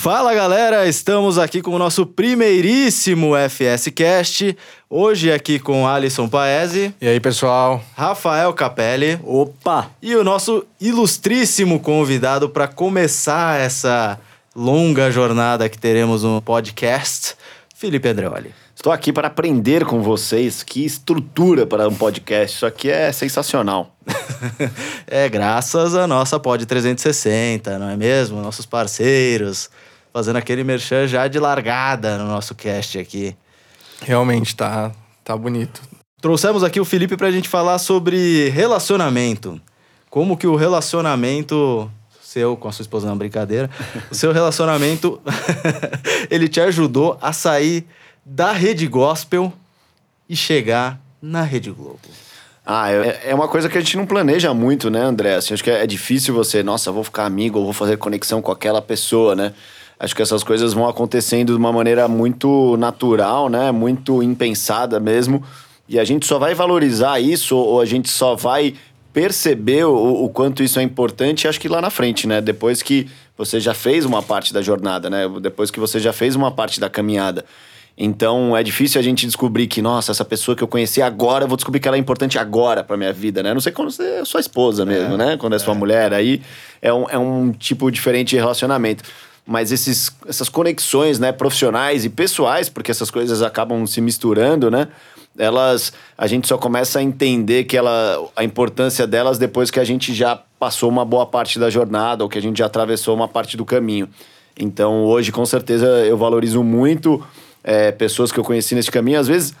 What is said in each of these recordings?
Fala galera, estamos aqui com o nosso primeiríssimo FS Cast. Hoje aqui com Alisson Paese. E aí, pessoal? Rafael Capelli. Opa! E o nosso ilustríssimo convidado para começar essa longa jornada que teremos no podcast, Felipe Andreoli. Estou aqui para aprender com vocês que estrutura para um podcast. Isso aqui é sensacional. é graças à nossa Pod 360, não é mesmo? Nossos parceiros, fazendo aquele merchan já de largada no nosso cast aqui. Realmente tá, tá bonito. Trouxemos aqui o Felipe para a gente falar sobre relacionamento. Como que o relacionamento seu com a sua esposa, não brincadeira, o seu relacionamento ele te ajudou a sair da rede gospel e chegar na Rede Globo? Ah, é, é uma coisa que a gente não planeja muito, né, André? Assim, acho que é difícil você, nossa, vou ficar amigo ou vou fazer conexão com aquela pessoa, né? Acho que essas coisas vão acontecendo de uma maneira muito natural, né? Muito impensada mesmo. E a gente só vai valorizar isso ou a gente só vai perceber o, o quanto isso é importante, acho que lá na frente, né? Depois que você já fez uma parte da jornada, né? Depois que você já fez uma parte da caminhada. Então é difícil a gente descobrir que, nossa, essa pessoa que eu conheci agora, eu vou descobrir que ela é importante agora pra minha vida, né? Não sei quando você é sua esposa mesmo, é, né? Quando é, é sua mulher, aí é um, é um tipo diferente de relacionamento. Mas esses, essas conexões, né, profissionais e pessoais, porque essas coisas acabam se misturando, né? Elas, a gente só começa a entender que ela, a importância delas depois que a gente já passou uma boa parte da jornada ou que a gente já atravessou uma parte do caminho. Então, hoje, com certeza, eu valorizo muito é, pessoas que eu conheci nesse caminho. Às vezes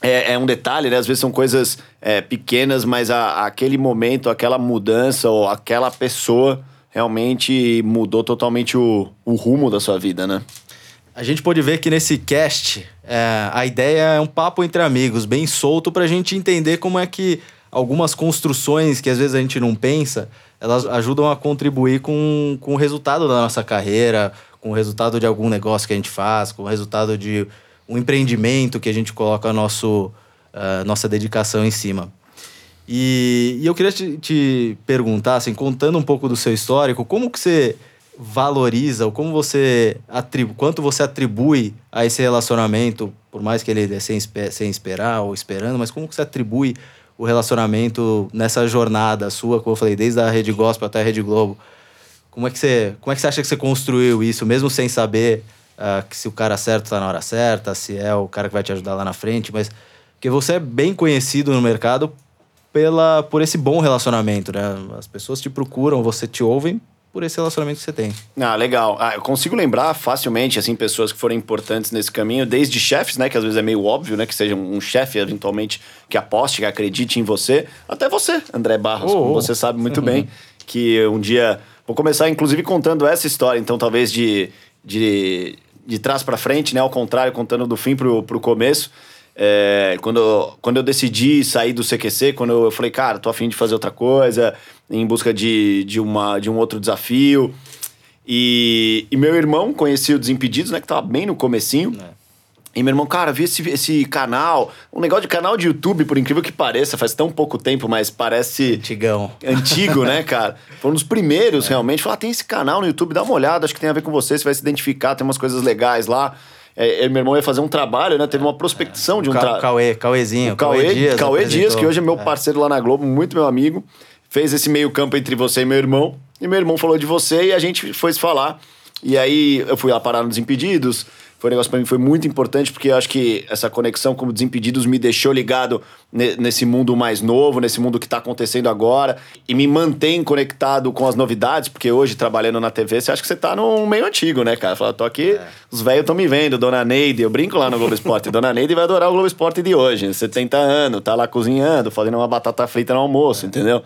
é, é um detalhe, né? Às vezes são coisas é, pequenas, mas a, aquele momento, aquela mudança ou aquela pessoa realmente mudou totalmente o, o rumo da sua vida, né? A gente pode ver que nesse cast é, a ideia é um papo entre amigos, bem solto, para a gente entender como é que algumas construções que às vezes a gente não pensa, elas ajudam a contribuir com, com o resultado da nossa carreira, com o resultado de algum negócio que a gente faz, com o resultado de um empreendimento que a gente coloca a nosso, uh, nossa dedicação em cima. E, e eu queria te, te, perguntar, assim, contando um pouco do seu histórico, como que você valoriza ou como você atribui, quanto você atribui a esse relacionamento, por mais que ele é sem, sem esperar ou esperando, mas como que você atribui o relacionamento nessa jornada sua, como eu falei, desde a Rede Gospel até a Rede Globo? Como é que você, como é que você acha que você construiu isso, mesmo sem saber uh, que se o cara certo está na hora certa, se é o cara que vai te ajudar lá na frente, mas porque você é bem conhecido no mercado pela, por esse bom relacionamento, né? As pessoas te procuram, você te ouvem por esse relacionamento que você tem. Ah, legal. Ah, eu consigo lembrar facilmente, assim, pessoas que foram importantes nesse caminho, desde chefes, né? Que às vezes é meio óbvio, né? Que seja um chefe, eventualmente, que aposte, que acredite em você. Até você, André Barros, oh, como oh. você sabe muito bem, que um dia Vou começar, inclusive, contando essa história, então, talvez de, de, de trás para frente, né? Ao contrário, contando do fim pro, pro começo. É, quando, quando eu decidi sair do CQC, quando eu, eu falei, cara, tô afim de fazer outra coisa, em busca de, de, uma, de um outro desafio. E, e meu irmão conhecia o Desimpedidos, né? Que tava bem no comecinho. É. E meu irmão, cara, vi esse, esse canal. Um negócio de canal de YouTube, por incrível que pareça, faz tão pouco tempo, mas parece. Antigão. Antigo, né, cara? Foi um dos primeiros, é. realmente. Falar, ah, tem esse canal no YouTube, dá uma olhada, acho que tem a ver com você, você vai se identificar, tem umas coisas legais lá. É, meu irmão ia fazer um trabalho, né? Teve uma prospecção é. de um trabalho. Cauê, Cauêzinho. O Cauê, Cauê Dias. Cauê Dias, que hoje é meu é. parceiro lá na Globo, muito meu amigo. Fez esse meio campo entre você e meu irmão. E meu irmão falou de você e a gente foi se falar. E aí eu fui lá parar nos Impedidos foi um negócio para mim foi muito importante porque eu acho que essa conexão com Desimpedidos me deixou ligado nesse mundo mais novo, nesse mundo que está acontecendo agora e me mantém conectado com as novidades, porque hoje trabalhando na TV, você acha que você está num meio antigo, né, cara? Fala, tô aqui, é. os velhos estão me vendo, Dona Neide, eu brinco lá no Globo Esporte, Dona Neide vai adorar o Globo Esporte de hoje, 70 anos, tá lá cozinhando, fazendo uma batata frita no almoço, é. entendeu?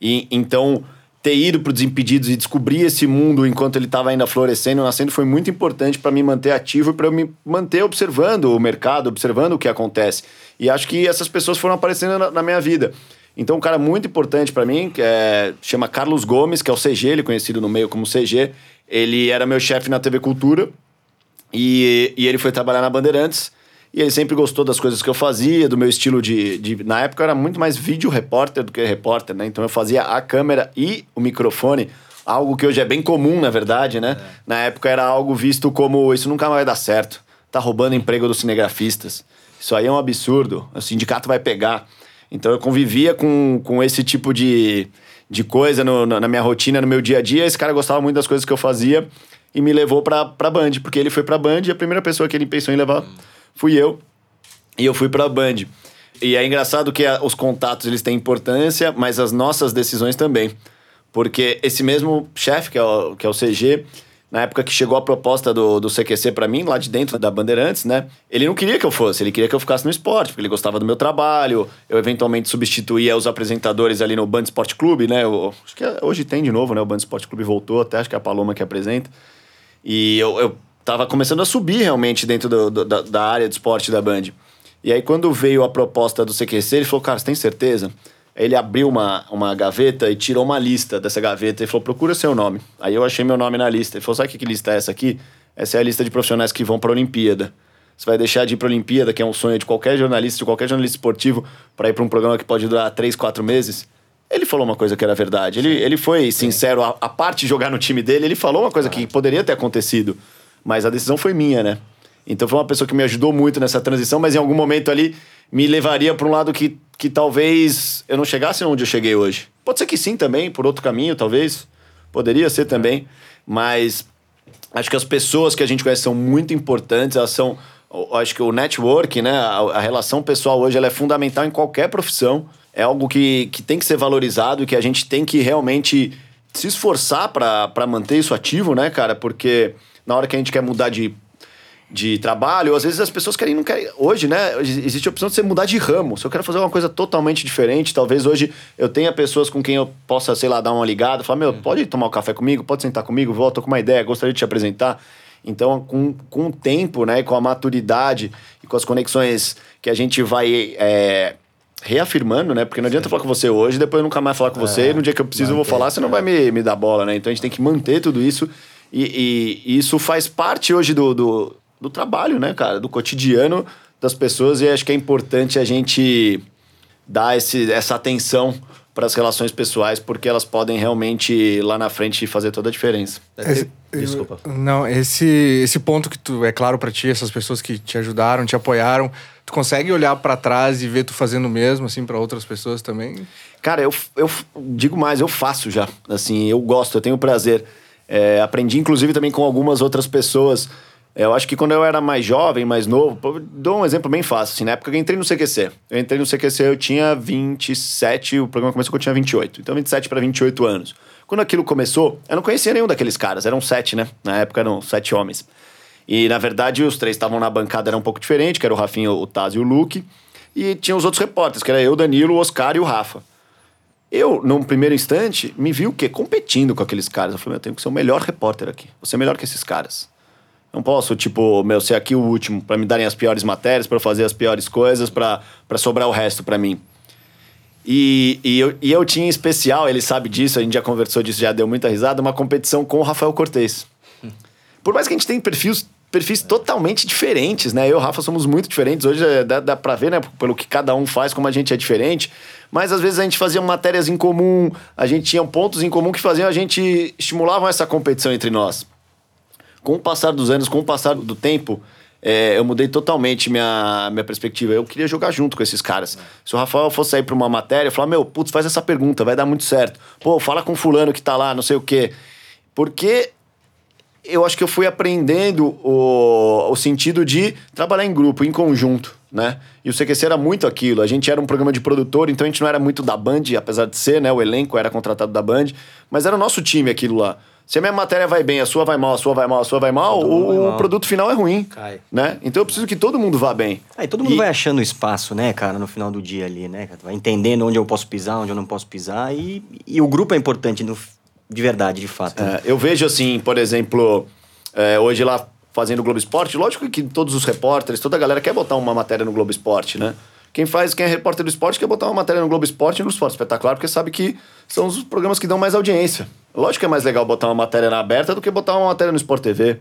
E então ter ido para Desimpedidos e descobrir esse mundo enquanto ele estava ainda florescendo, nascendo, foi muito importante para me manter ativo e para me manter observando o mercado, observando o que acontece. E acho que essas pessoas foram aparecendo na, na minha vida. Então, um cara muito importante para mim, que é, chama Carlos Gomes, que é o CG, ele é conhecido no meio como CG. Ele era meu chefe na TV Cultura e, e ele foi trabalhar na Bandeirantes. E ele sempre gostou das coisas que eu fazia, do meu estilo de, de. Na época eu era muito mais vídeo repórter do que repórter, né? Então eu fazia a câmera e o microfone algo que hoje é bem comum, na verdade, né? Na época era algo visto como isso nunca vai dar certo. Tá roubando emprego dos cinegrafistas. Isso aí é um absurdo. O sindicato vai pegar. Então eu convivia com, com esse tipo de, de coisa no, na minha rotina, no meu dia a dia. Esse cara gostava muito das coisas que eu fazia e me levou pra, pra Band, porque ele foi pra Band e a primeira pessoa que ele pensou em levar fui eu. E eu fui pra Band. E é engraçado que a, os contatos eles têm importância, mas as nossas decisões também. Porque esse mesmo chefe, que, é o, que é o CG, na época que chegou a proposta do, do CQC para mim, lá de dentro da Bandeirantes, né? Ele não queria que eu fosse, ele queria que eu ficasse no esporte, porque ele gostava do meu trabalho. Eu eventualmente substituía os apresentadores ali no Band Esporte Clube, né? Eu, acho que hoje tem de novo, né? O Band Esporte Clube voltou, até acho que é a Paloma que apresenta. E eu, eu tava começando a subir realmente dentro do, do, da, da área de esporte da Band. E aí, quando veio a proposta do CQC, ele falou: Cara, você tem certeza? Ele abriu uma, uma gaveta e tirou uma lista dessa gaveta e falou: procura seu nome. Aí eu achei meu nome na lista. Ele falou: sabe que lista é essa aqui? Essa é a lista de profissionais que vão para a Olimpíada. Você vai deixar de ir para a Olimpíada, que é um sonho de qualquer jornalista, de qualquer jornalista esportivo, para ir para um programa que pode durar três, quatro meses? Ele falou uma coisa que era verdade. Ele, ele foi sincero. A, a parte de jogar no time dele, ele falou uma coisa que poderia ter acontecido. Mas a decisão foi minha, né? Então foi uma pessoa que me ajudou muito nessa transição, mas em algum momento ali me levaria para um lado que, que talvez eu não chegasse onde eu cheguei hoje. Pode ser que sim também, por outro caminho, talvez. Poderia ser também. Mas acho que as pessoas que a gente conhece são muito importantes, elas são. Acho que o network, né? A, a relação pessoal hoje ela é fundamental em qualquer profissão. É algo que, que tem que ser valorizado e que a gente tem que realmente se esforçar para manter isso ativo, né, cara? Porque na hora que a gente quer mudar de de trabalho, às vezes as pessoas querem, não querem. Hoje, né? Existe a opção de você mudar de ramo. Se eu quero fazer uma coisa totalmente diferente, talvez hoje eu tenha pessoas com quem eu possa, sei lá, dar uma ligada, falar, meu, pode tomar um café comigo, pode sentar comigo, volta com uma ideia, gostaria de te apresentar. Então, com, com o tempo, né, com a maturidade e com as conexões que a gente vai é, reafirmando, né? Porque não adianta Sim. falar com você hoje, depois eu nunca mais falar com é, você, no dia que eu preciso eu vou falar, você não vai me, me dar bola, né? Então a gente tem que manter tudo isso. E, e, e isso faz parte hoje do, do do trabalho, né, cara? Do cotidiano das pessoas e acho que é importante a gente dar esse, essa atenção para as relações pessoais, porque elas podem realmente lá na frente fazer toda a diferença. Esse, Desculpa. Não, esse, esse ponto que tu é claro para ti, essas pessoas que te ajudaram, te apoiaram, tu consegue olhar para trás e ver tu fazendo o mesmo assim para outras pessoas também? Cara, eu, eu digo mais, eu faço já. Assim, eu gosto, eu tenho prazer. É, aprendi inclusive também com algumas outras pessoas eu acho que quando eu era mais jovem, mais novo, dou um exemplo bem fácil. Assim, na época que eu entrei no CQC. Eu entrei no CQC, eu tinha 27, o programa começou quando eu tinha 28. Então, 27 para 28 anos. Quando aquilo começou, eu não conhecia nenhum daqueles caras. Eram sete, né? Na época eram sete homens. E, na verdade, os três estavam na bancada, era um pouco diferente, que era o Rafinha, o Taz e o Luke. E tinha os outros repórteres, que era eu, Danilo, o Oscar e o Rafa. Eu, num primeiro instante, me vi o quê? Competindo com aqueles caras. Eu falei, eu tenho que ser o melhor repórter aqui. Vou ser melhor que esses caras. Não posso, tipo, meu, ser aqui o último, para me darem as piores matérias, para fazer as piores coisas, para sobrar o resto para mim. E, e, eu, e eu tinha em especial, ele sabe disso, a gente já conversou disso, já deu muita risada, uma competição com o Rafael Cortez. Por mais que a gente tenha perfis, perfis totalmente diferentes, né? Eu e o Rafa somos muito diferentes. Hoje é, dá, dá pra ver, né? Pelo que cada um faz, como a gente é diferente. Mas às vezes a gente fazia matérias em comum, a gente tinha pontos em comum que faziam a gente estimulavam essa competição entre nós com o passar dos anos, com o passar do tempo, é, eu mudei totalmente minha, minha perspectiva. Eu queria jogar junto com esses caras. Se o Rafael fosse sair pra uma matéria, eu falava, meu, putz, faz essa pergunta, vai dar muito certo. Pô, fala com fulano que tá lá, não sei o quê. Porque eu acho que eu fui aprendendo o, o sentido de trabalhar em grupo, em conjunto, né? E o CQC era muito aquilo. A gente era um programa de produtor, então a gente não era muito da Band, apesar de ser, né? O elenco era contratado da Band, mas era o nosso time aquilo lá. Se a minha matéria vai bem, a sua vai mal, a sua vai mal, a sua vai mal, o, vai mal. produto final é ruim. Cai. Né? Então eu preciso que todo mundo vá bem. Aí todo mundo e... vai achando espaço, né, cara, no final do dia ali, né? Vai entendendo onde eu posso pisar, onde eu não posso pisar. E, e o grupo é importante no, de verdade, de fato. É, eu vejo assim, por exemplo, é, hoje lá fazendo o Globo Esporte, lógico que todos os repórteres, toda a galera quer botar uma matéria no Globo Esporte, né? Quem faz, quem é repórter do esporte quer botar uma matéria no Globo Esporte e no Esporte Espetacular, porque sabe que são os programas que dão mais audiência. Lógico que é mais legal botar uma matéria na aberta do que botar uma matéria no Sport TV.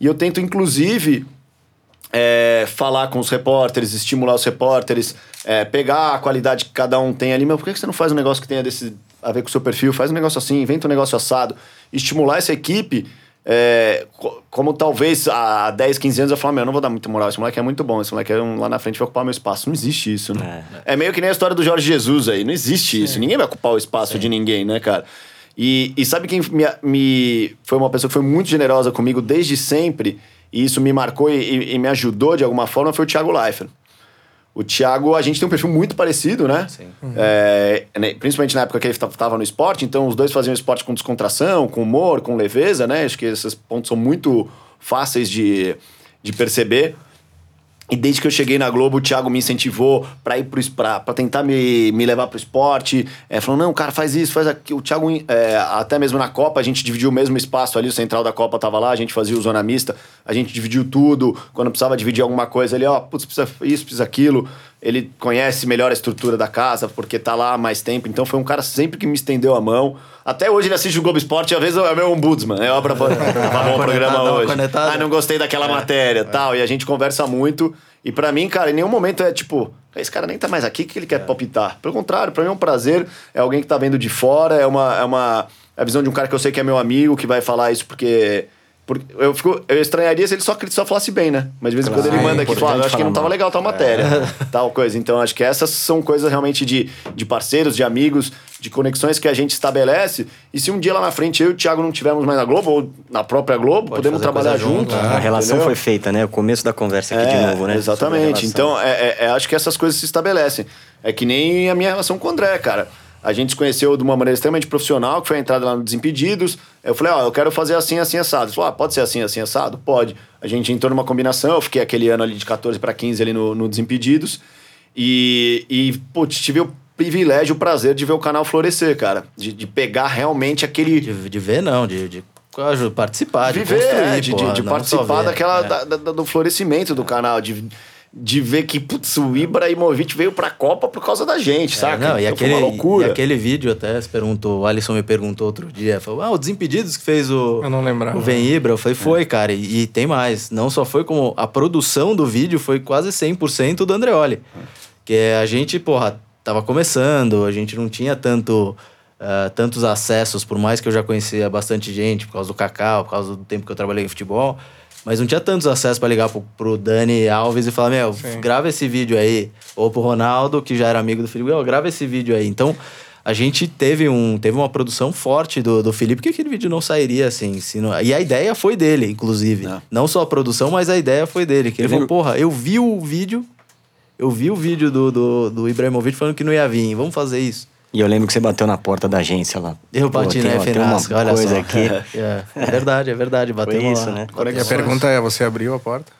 E eu tento, inclusive, é, falar com os repórteres, estimular os repórteres, é, pegar a qualidade que cada um tem ali. Mas por que você não faz um negócio que tenha desse, a ver com o seu perfil, faz um negócio assim, inventa um negócio assado. Estimular essa equipe, é, como talvez há 10, 15 anos eu falo, meu, eu não vou dar muita moral, esse moleque é muito bom, esse moleque é um, lá na frente vai ocupar meu espaço. Não existe isso, né? É, é meio que nem a história do Jorge Jesus aí, não existe Sim. isso. Ninguém vai ocupar o espaço Sim. de ninguém, né, cara? E, e sabe quem me, me, foi uma pessoa que foi muito generosa comigo desde sempre, e isso me marcou e, e me ajudou de alguma forma, foi o Thiago Leifert. O Thiago, a gente tem um perfil muito parecido, né? Sim. Uhum. É, né, principalmente na época que ele estava no esporte, então os dois faziam esporte com descontração, com humor, com leveza, né? Acho que esses pontos são muito fáceis de, de perceber. E desde que eu cheguei na Globo, o Thiago me incentivou para ir pro pra tentar me, me levar pro esporte. É, falando, não, cara, faz isso, faz aquilo. O Thiago, é, até mesmo na Copa, a gente dividiu o mesmo espaço ali, o central da Copa tava lá, a gente fazia o zona mista, a gente dividiu tudo. Quando precisava dividir alguma coisa, ele, ó, putz, precisa isso, precisa aquilo. Ele conhece melhor a estrutura da casa, porque tá lá há mais tempo. Então foi um cara sempre que me estendeu a mão. Até hoje ele assiste o Globo Esporte e às vezes é meu ombudsman. É obra para o programa hoje. Ah, não gostei daquela é, matéria, é. tal. E a gente conversa muito. E para mim, cara, em nenhum momento é tipo, esse cara nem tá mais aqui, que ele quer é. palpitar? Pelo contrário, para mim é um prazer, é alguém que tá vendo de fora, é uma, é uma é a visão de um cara que eu sei que é meu amigo, que vai falar isso porque porque eu, fico, eu estranharia se ele só, só falasse bem, né? Mas de vez em claro, quando ele manda é aqui e fala, acho que não tava legal tal matéria, é. tal coisa. Então acho que essas são coisas realmente de, de parceiros, de amigos, de conexões que a gente estabelece. E se um dia lá na frente eu e o Thiago não tivermos mais na Globo, ou na própria Globo, Pode podemos trabalhar juntos. Junto, a relação entendeu? foi feita, né? O começo da conversa aqui é, de novo, né? Exatamente. Então é, é, é, acho que essas coisas se estabelecem. É que nem a minha relação com o André, cara. A gente se conheceu de uma maneira extremamente profissional, que foi a entrada lá no Desimpedidos. Eu falei, ó, oh, eu quero fazer assim, assim, assado. Ele falou, ah, pode ser assim, assim, assado? Pode. A gente entrou numa combinação, eu fiquei aquele ano ali de 14 para 15 ali no, no Desimpedidos. E, e pô, tive o privilégio, o prazer de ver o canal florescer, cara. De, de pegar realmente aquele... De, de ver não, de, de participar, de, ver, é, de, de, de participar daquela, é. da, da, do florescimento do canal, de de ver que putz, o Ibrahimovic veio pra Copa por causa da gente, é, saca? Não, e, então aquele, uma loucura. e aquele vídeo até se perguntou, o Alisson me perguntou outro dia, falou, ah, o Desimpedidos que fez o, eu não lembrava. o Vem Ibra. Eu falei, foi, é. cara, e, e, tem mais. Não só foi como a produção do vídeo foi quase 100% do Andreoli. É. Que a gente, porra, tava começando, a gente não tinha tanto... Uh, tantos acessos, por mais que eu já conhecia bastante gente, por causa do Cacau, por causa do tempo que eu trabalhei em futebol, mas não tinha tantos acessos para ligar pro, pro Dani Alves e falar, meu, Sim. grava esse vídeo aí. Ou pro Ronaldo, que já era amigo do Felipe, grava esse vídeo aí. Então, a gente teve, um, teve uma produção forte do, do Felipe, que aquele vídeo não sairia assim. Não... E a ideia foi dele, inclusive. Não. não só a produção, mas a ideia foi dele. Que ele falou, porra, eu vi o vídeo, eu vi o vídeo do, do, do Ibrahimovic falando que não ia vir, vamos fazer isso. E eu lembro que você bateu na porta da agência lá. Eu bati na FNASC, olha coisa só. aqui. É, é, verdade, é verdade, bateu isso, lá. né? E a pergunta é, você abriu a porta?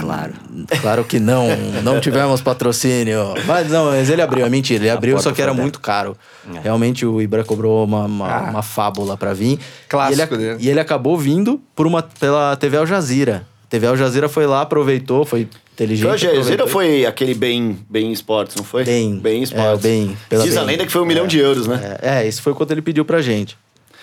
Claro. Claro que não. Não tivemos patrocínio. Mas não, mas ele abriu, é mentira. Ele abriu, só que era muito caro. É. Realmente o Ibra cobrou uma, uma, ah. uma fábula pra vir. Clássico e ele, dele. E ele acabou vindo por uma, pela TV Al Jazeera. TV Al Jazeera foi lá, aproveitou, foi inteligente. Al Jazeera foi aquele Bem, bem Esportes, não foi? Bem. Bem Esportes. É, bem, Diz a lenda que foi um é, milhão de euros, né? É, é, isso foi quanto ele pediu pra gente.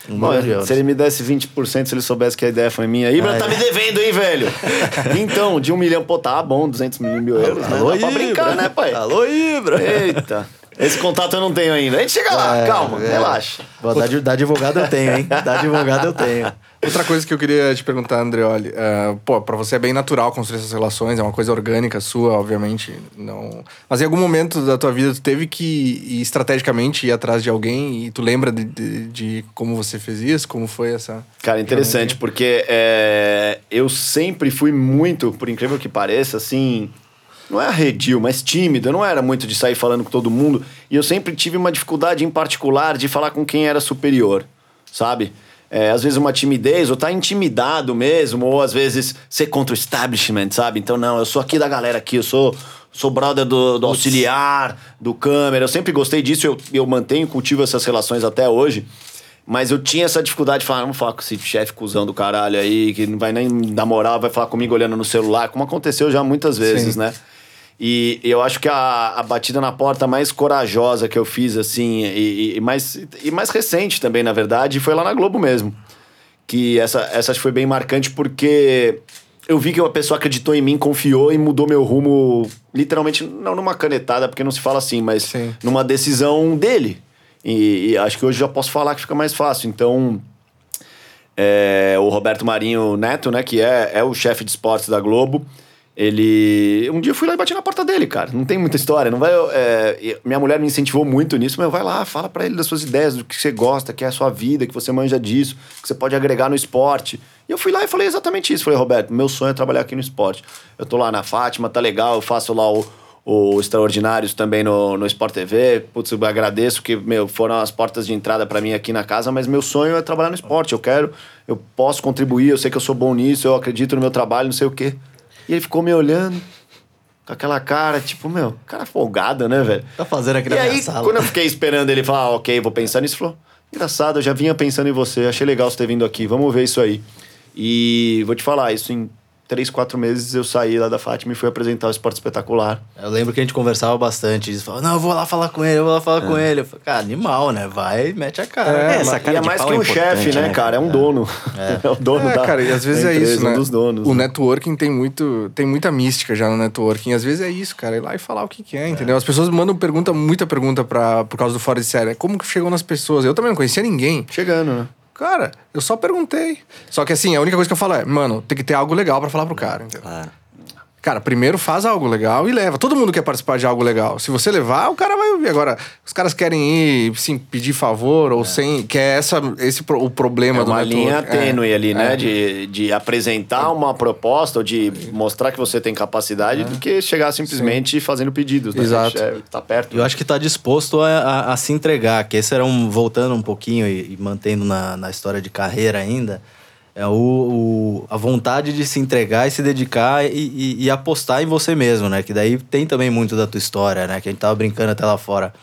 Um Bom, se ele me desse 20%, se ele soubesse que a ideia foi minha. Ibra ah, tá é. me devendo, hein, velho? então, de um milhão, pô, tá bom, 200 mil euros, né? Alô, né? Dá pra brincar, né, pai? Alô, Ibra! Eita. Esse contato eu não tenho ainda. A gente chega lá, é, calma, é. relaxa. Da, da advogado eu tenho, hein? Da advogado eu tenho. Outra coisa que eu queria te perguntar, Andreoli, uh, pô, pra você é bem natural construir essas relações, é uma coisa orgânica sua, obviamente, não... Mas em algum momento da tua vida tu teve que ir estrategicamente ir atrás de alguém e tu lembra de, de, de como você fez isso? Como foi essa... Cara, interessante, porque é, eu sempre fui muito, por incrível que pareça, assim, não é arredio, mas tímido. Eu não era muito de sair falando com todo mundo. E eu sempre tive uma dificuldade em particular de falar com quem era superior, sabe? É, às vezes uma timidez, ou tá intimidado mesmo, ou às vezes ser contra o establishment, sabe? Então, não, eu sou aqui da galera aqui, eu sou, sou brother do, do auxiliar, do câmera. Eu sempre gostei disso, eu, eu mantenho, cultivo essas relações até hoje. Mas eu tinha essa dificuldade de falar, vou falar com esse chefe cuzão do caralho aí, que não vai nem dar moral, vai falar comigo olhando no celular, como aconteceu já muitas vezes, Sim. né? E eu acho que a, a batida na porta mais corajosa que eu fiz, assim, e, e, mais, e mais recente também, na verdade, foi lá na Globo mesmo. Que essa, essa foi bem marcante porque eu vi que uma pessoa acreditou em mim, confiou e mudou meu rumo, literalmente, não numa canetada, porque não se fala assim, mas Sim. numa decisão dele. E, e acho que hoje já posso falar que fica mais fácil. Então, é, o Roberto Marinho Neto, né, que é, é o chefe de esportes da Globo, ele. Um dia eu fui lá e bati na porta dele, cara. Não tem muita história. Não vai. é, minha mulher me incentivou muito nisso, mas vai lá, fala para ele das suas ideias, do que você gosta, que é a sua vida, que você manja disso, que você pode agregar no esporte. E eu fui lá e falei exatamente isso. Falei, Roberto, meu sonho é trabalhar aqui no esporte. Eu tô lá na Fátima, tá legal, eu faço lá o, o Extraordinários também no, no Sport TV. Putz, eu agradeço que, meu, foram as portas de entrada para mim aqui na casa, mas meu sonho é trabalhar no esporte. Eu quero, eu posso contribuir, eu sei que eu sou bom nisso, eu acredito no meu trabalho, não sei o quê. E ele ficou me olhando com aquela cara, tipo, meu, cara folgado, né, velho? Tá fazendo aqui E na minha aí, sala. quando eu fiquei esperando ele falar, ah, ok, vou pensar nisso, ele falou, engraçado, eu já vinha pensando em você, achei legal você ter vindo aqui, vamos ver isso aí. E vou te falar, isso em três, quatro meses eu saí lá da Fátima e fui apresentar o Esporte Espetacular. Eu lembro que a gente conversava bastante. Eles falavam, não, eu vou lá falar com ele, eu vou lá falar com ele. Eu falei, cara, animal, né? Vai, mete a cara. É, É, essa e cara é mais que é um chefe, né, né, cara? É um dono. É, o dono É, da cara, e às vezes é empresa, isso, né? um dos donos. o né? networking tem muito, tem muita mística já no networking. Às vezes é isso, cara, ir lá e falar o que, que é, entendeu? As pessoas mandam pergunta, muita pergunta pra, por causa do fora de série. Como que chegou nas pessoas? Eu também não conhecia ninguém. Chegando, né? Cara, eu só perguntei. Só que assim, a única coisa que eu falo é, mano, tem que ter algo legal pra falar pro cara, entendeu? Claro. Cara, primeiro faz algo legal e leva. Todo mundo quer participar de algo legal. Se você levar, o cara vai ouvir. Agora, os caras querem ir, sim, pedir favor ou sem. Que é essa, esse o problema É do uma network. linha tênue É, ali, né? é. De, de apresentar uma proposta ou de mostrar que você tem capacidade do que chegar simplesmente fazendo pedidos, né? Exato. É, tá perto. Eu acho que tá disposto a, a- a se entregar, que esse era um, voltando um pouquinho e, e mantendo na, na história de carreira ainda, é o, o- a vontade de se entregar e se dedicar e, e- e apostar em você mesmo, né? Que daí tem também muito da tua história, né? Que a gente tava brincando até lá fora.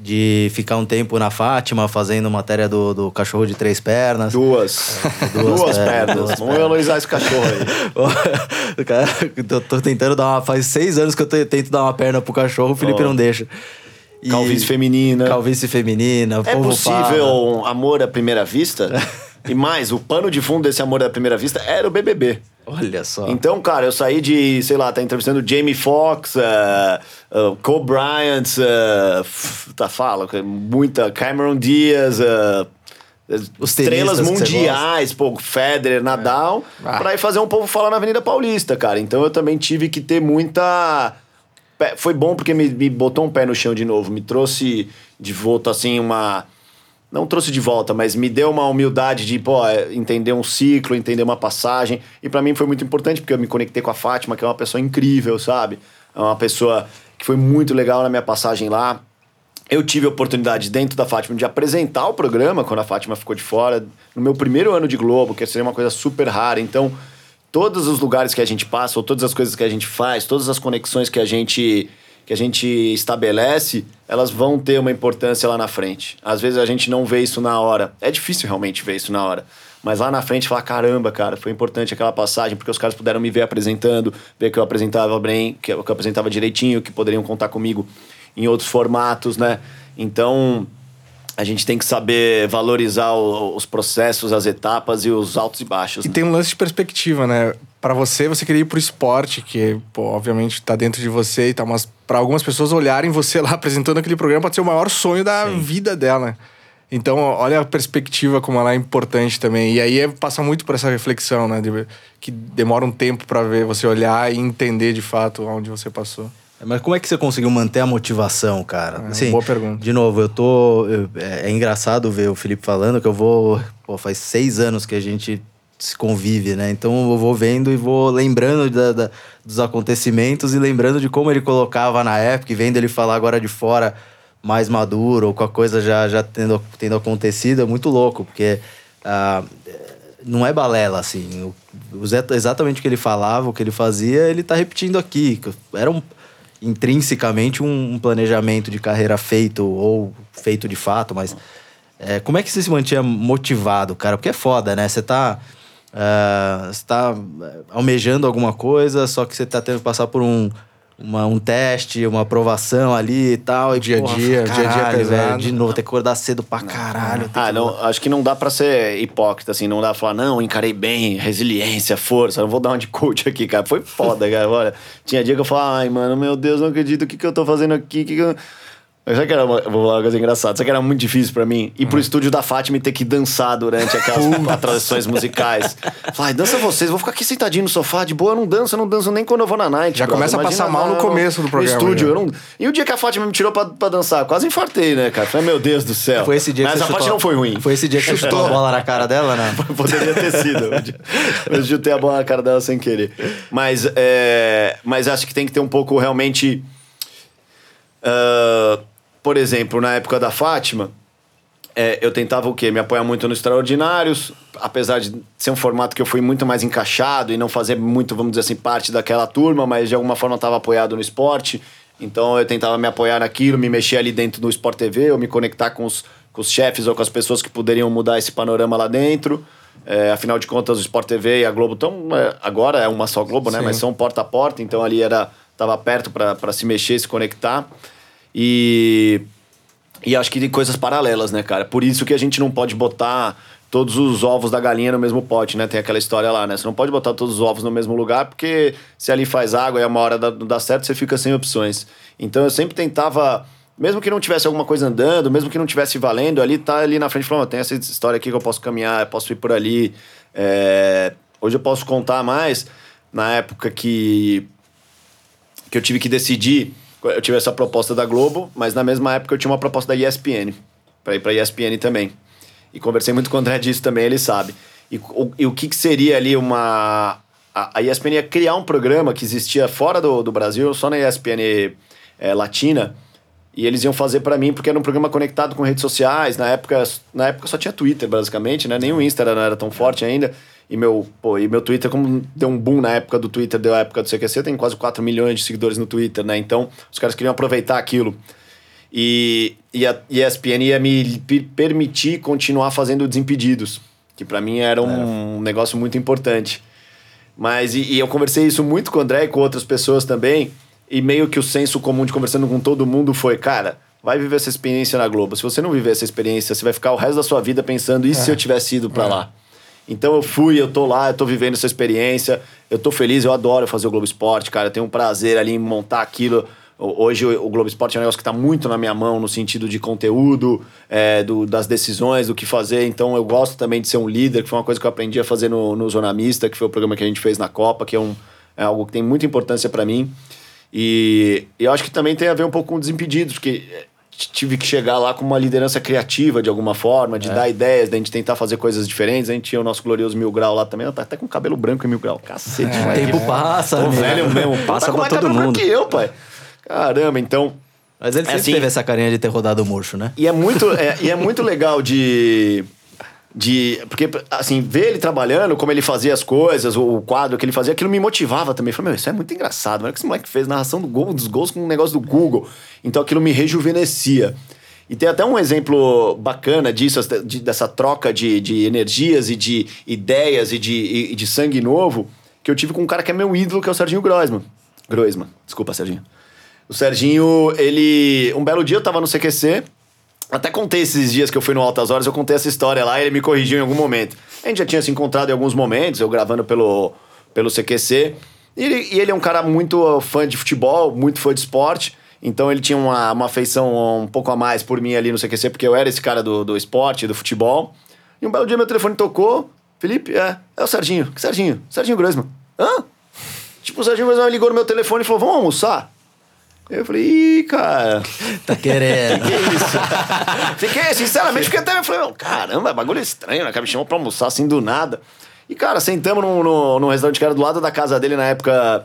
De ficar um tempo na Fátima fazendo matéria do, do cachorro de três pernas. Duas. Duas Duas, pernas, pernas. duas Vamos pernas. valorizar esse cachorro aí. Cara, eu tô tentando dar uma. Faz seis anos que eu te- tento dar uma perna pro cachorro, o Felipe Ó. não deixa. E- Calvície feminina. Calvície feminina. É possível fala. amor à primeira vista? e mais, o pano de fundo desse amor à primeira vista era o BBB. Olha só. Então, cara, eu saí de, sei lá, tá entrevistando Jamie Foxx, uh, uh, Cole Bryant, uh, tá, fala, muita, Cameron Diaz, uh, Os estrelas mundiais, pô, Federer, Nadal, Ah. pra ir fazer um povo falar na Avenida Paulista, cara. Então eu também tive que ter muita... Foi bom porque me, me botou um pé no chão de novo, me trouxe de volta, assim, uma... Não trouxe de volta, mas me deu uma humildade de, pô, é, entender um ciclo, entender uma passagem. E pra mim foi muito importante, porque eu me conectei com a Fátima, que é uma pessoa incrível, sabe? É uma pessoa que foi muito legal na minha passagem lá. Eu tive a oportunidade dentro da Fátima de apresentar o programa quando a Fátima ficou de fora, no meu primeiro ano de Globo, que seria uma coisa super rara. Então, todos os lugares que a gente passa, ou todas as coisas que a gente faz, todas as conexões que a gente que a gente estabelece, elas vão ter uma importância lá na frente. Às vezes a gente não vê isso na hora. É difícil realmente ver isso na hora. Mas lá na frente falar, caramba, cara, foi importante aquela passagem, porque os caras puderam me ver apresentando, ver que eu apresentava bem, que eu apresentava direitinho, que poderiam contar comigo em outros formatos, né? Então, a gente tem que saber valorizar o- os processos, as etapas e os altos e baixos. E né? tem um lance de perspectiva, né? Pra você, você queria ir pro esporte, que, pô, obviamente tá dentro de você e tal, mas pra algumas pessoas olharem você lá apresentando aquele programa pode ser o maior sonho da vida dela. Então, olha a perspectiva como ela é importante também. E aí é, passa muito por essa reflexão, né? de- que demora um tempo pra ver, você olhar e entender de fato onde você passou. Mas como é que você conseguiu manter a motivação, cara? É, boa pergunta. De novo, eu tô. eu- é, é engraçado ver o Felipe falando que eu vou. Pô, faz seis anos que a gente se convive, né? Então eu vou vendo e vou lembrando da- da- dos acontecimentos e lembrando de como ele colocava na época e vendo ele falar agora de fora mais maduro ou com a coisa já, já tendo, tendo acontecido. É muito louco, porque. ah, não é balela, assim. O, exatamente o que ele falava, o que ele fazia, ele tá repetindo aqui. Era um, intrinsecamente um, um planejamento de carreira feito ou feito de fato, mas é, como é que você se mantinha motivado, cara? Porque é foda, né? Você tá, ah, você tá eh, almejando alguma coisa, só que você tá tendo que passar por um, uma- um teste, uma aprovação ali e tal. E, Dia a porra, dia, dia a dia caralho, pesado. velho, De novo, ter que acordar cedo pra caralho. ter Ah, que- não, acho que não dá pra ser hipócrita, assim, não dá pra falar, não, encarei bem, resiliência, força, não vou dar uma de coach aqui, cara. Foi foda, cara. Olha, tinha dia que eu falava, ai, mano, meu Deus, não acredito, o que, que eu tô fazendo aqui? O que que eu... Sabe que era uma, vou falar uma coisa engraçada? Sabe que era muito difícil pra mim? Ir Hum. pro estúdio da Fátima e ter que dançar durante aquelas atrações musicais. Falar, "Ai, dança vocês, vou ficar aqui sentadinho no sofá, de boa, eu não danço, eu não danço nem quando eu vou na night. Já brother. começa a passar mal no começo do programa, estúdio, não... E o dia que a Fátima me tirou pra, pra dançar, quase infartei, né, cara? Falei, meu Deus do céu. Foi esse dia Mas que a você parte não foi ruim. Foi esse dia que você chutou a bola na cara dela, né? Poderia ter sido. Eu chutei a bola na cara dela sem querer. Mas, é, mas acho que tem que ter um pouco realmente. ah, por exemplo, na época da Fátima, é, eu tentava o quê? Me apoiar muito nos extraordinários, apesar de ser um formato que eu fui muito mais encaixado e não fazer muito, vamos dizer assim, parte daquela turma, mas de alguma forma estava apoiado no esporte. Então eu tentava me apoiar naquilo, me mexer ali dentro do Sport TV, ou me conectar com os, com os chefes ou com as pessoas que poderiam mudar esse panorama lá dentro. É, afinal de contas, o Sport TV e a Globo estão. agora é uma só Globo, né? Sim. Mas são porta a porta, então ali era tava perto para se mexer, se conectar. E e acho que de coisas paralelas, né, cara? Por isso que a gente não pode botar todos os ovos da galinha no mesmo pote, né? Tem aquela história lá, né? Você não pode botar todos os ovos no mesmo lugar, porque se ali faz água e uma hora não dá certo, você fica sem opções. Então eu sempre tentava, mesmo que não tivesse alguma coisa andando, mesmo que não tivesse valendo, ali tá ali na frente falando, tem essa história aqui que eu posso caminhar, eu posso ir por ali. É, Hoje eu posso contar mais na época que que eu tive que decidir. Eu tive essa proposta da Globo, mas na mesma época eu tinha uma proposta da ESPN, para ir para ESPN também. E conversei muito com o André disso também, ele sabe. E, o, e o que, que seria ali uma. A, a ESPN ia criar um programa que existia fora do, do Brasil, só na ESPN eh, Latina, e eles iam fazer para mim, porque era um programa conectado com redes sociais. Na época, na época só tinha Twitter, basicamente, né? Nem o Insta era tão forte ainda. E meu, pô, e meu Twitter, como deu um boom na época do Twitter, deu a época do CQC, tem quase 4 milhões de seguidores no Twitter, né? Então, os caras queriam aproveitar aquilo. E, e a ESPN ia me pe- permitir continuar fazendo Desimpedidos, que para mim era um negócio muito importante. Mas, e, e eu conversei isso muito com o André e com outras pessoas também, e meio que o senso comum de conversando com todo mundo foi, cara, vai viver essa experiência na Globo. Se você não viver essa experiência, você vai ficar o resto da sua vida pensando, e se eu tivesse ido para lá? Então eu fui, eu tô lá, eu tô vivendo essa experiência, eu tô feliz, eu adoro fazer o Globo Esporte, cara, eu tenho um prazer ali em montar aquilo. Hoje o Globo Esporte é um negócio que tá muito na minha mão no sentido de conteúdo, é, do- das decisões, do que fazer. Então eu gosto também de ser um líder, que foi uma coisa que eu aprendi a fazer no, no Zona Mista, que foi o programa que a gente fez na Copa, que é, um, é algo que tem muita importância para mim. E, e eu acho que também tem a ver um pouco com Desimpedidos, porque tive que chegar lá com uma liderança criativa de alguma forma, de dar ideias, da gente tentar fazer coisas diferentes. A gente tinha o nosso glorioso Mil Grau lá também, tá até com cabelo branco em Mil Grau. Cacete, O moleque. tempo passa, Tô né? velho mesmo. Passa tá com pra todo mundo. que eu, pai. Caramba, então... Mas ele É sempre assim- teve essa carinha de ter rodado murcho, né? E é muito, é, e é muito legal de. De porque, assim, ver ele trabalhando, como ele fazia as coisas, o, quadro que ele fazia, aquilo me motivava também. Falei, meu, isso é muito engraçado. Olha que esse moleque fez, narração do gol, dos gols com um negócio do Google. Então aquilo me rejuvenescia. E tem até um exemplo bacana disso, de- dessa troca de, de energias e de ideias e de, e de sangue novo, que eu tive com um cara que é meu ídolo, que é o Serginho Groisman. Groisman, desculpa, Serginho. O Serginho, ele. Um belo dia eu tava no CQC. Até contei esses dias que eu fui no Altas Horas, eu contei essa história lá e ele me corrigiu em algum momento. A gente já tinha se encontrado em alguns momentos, eu gravando pelo, pelo CQC. E ele, e ele é um cara muito fã de futebol, muito fã de esporte. Então ele tinha uma, uma afeição um pouco a mais por mim ali no CQC, porque eu era esse cara do, do esporte, do futebol. E um belo dia meu telefone tocou. Felipe, é, é o Serginho. Que Serginho? Serginho Groisman. Hã? Tipo, o Serginho Groisman ligou no meu telefone e falou, vamos almoçar? Eu falei, ih, cara, Tá querendo. que isso? fiquei, sinceramente, fiquei até. Eu falei, "Meu, caramba, bagulho estranho, né? Cara me chamou pra almoçar assim do nada. E, cara, sentamos num, num, num restaurante que era do lado da casa dele na época,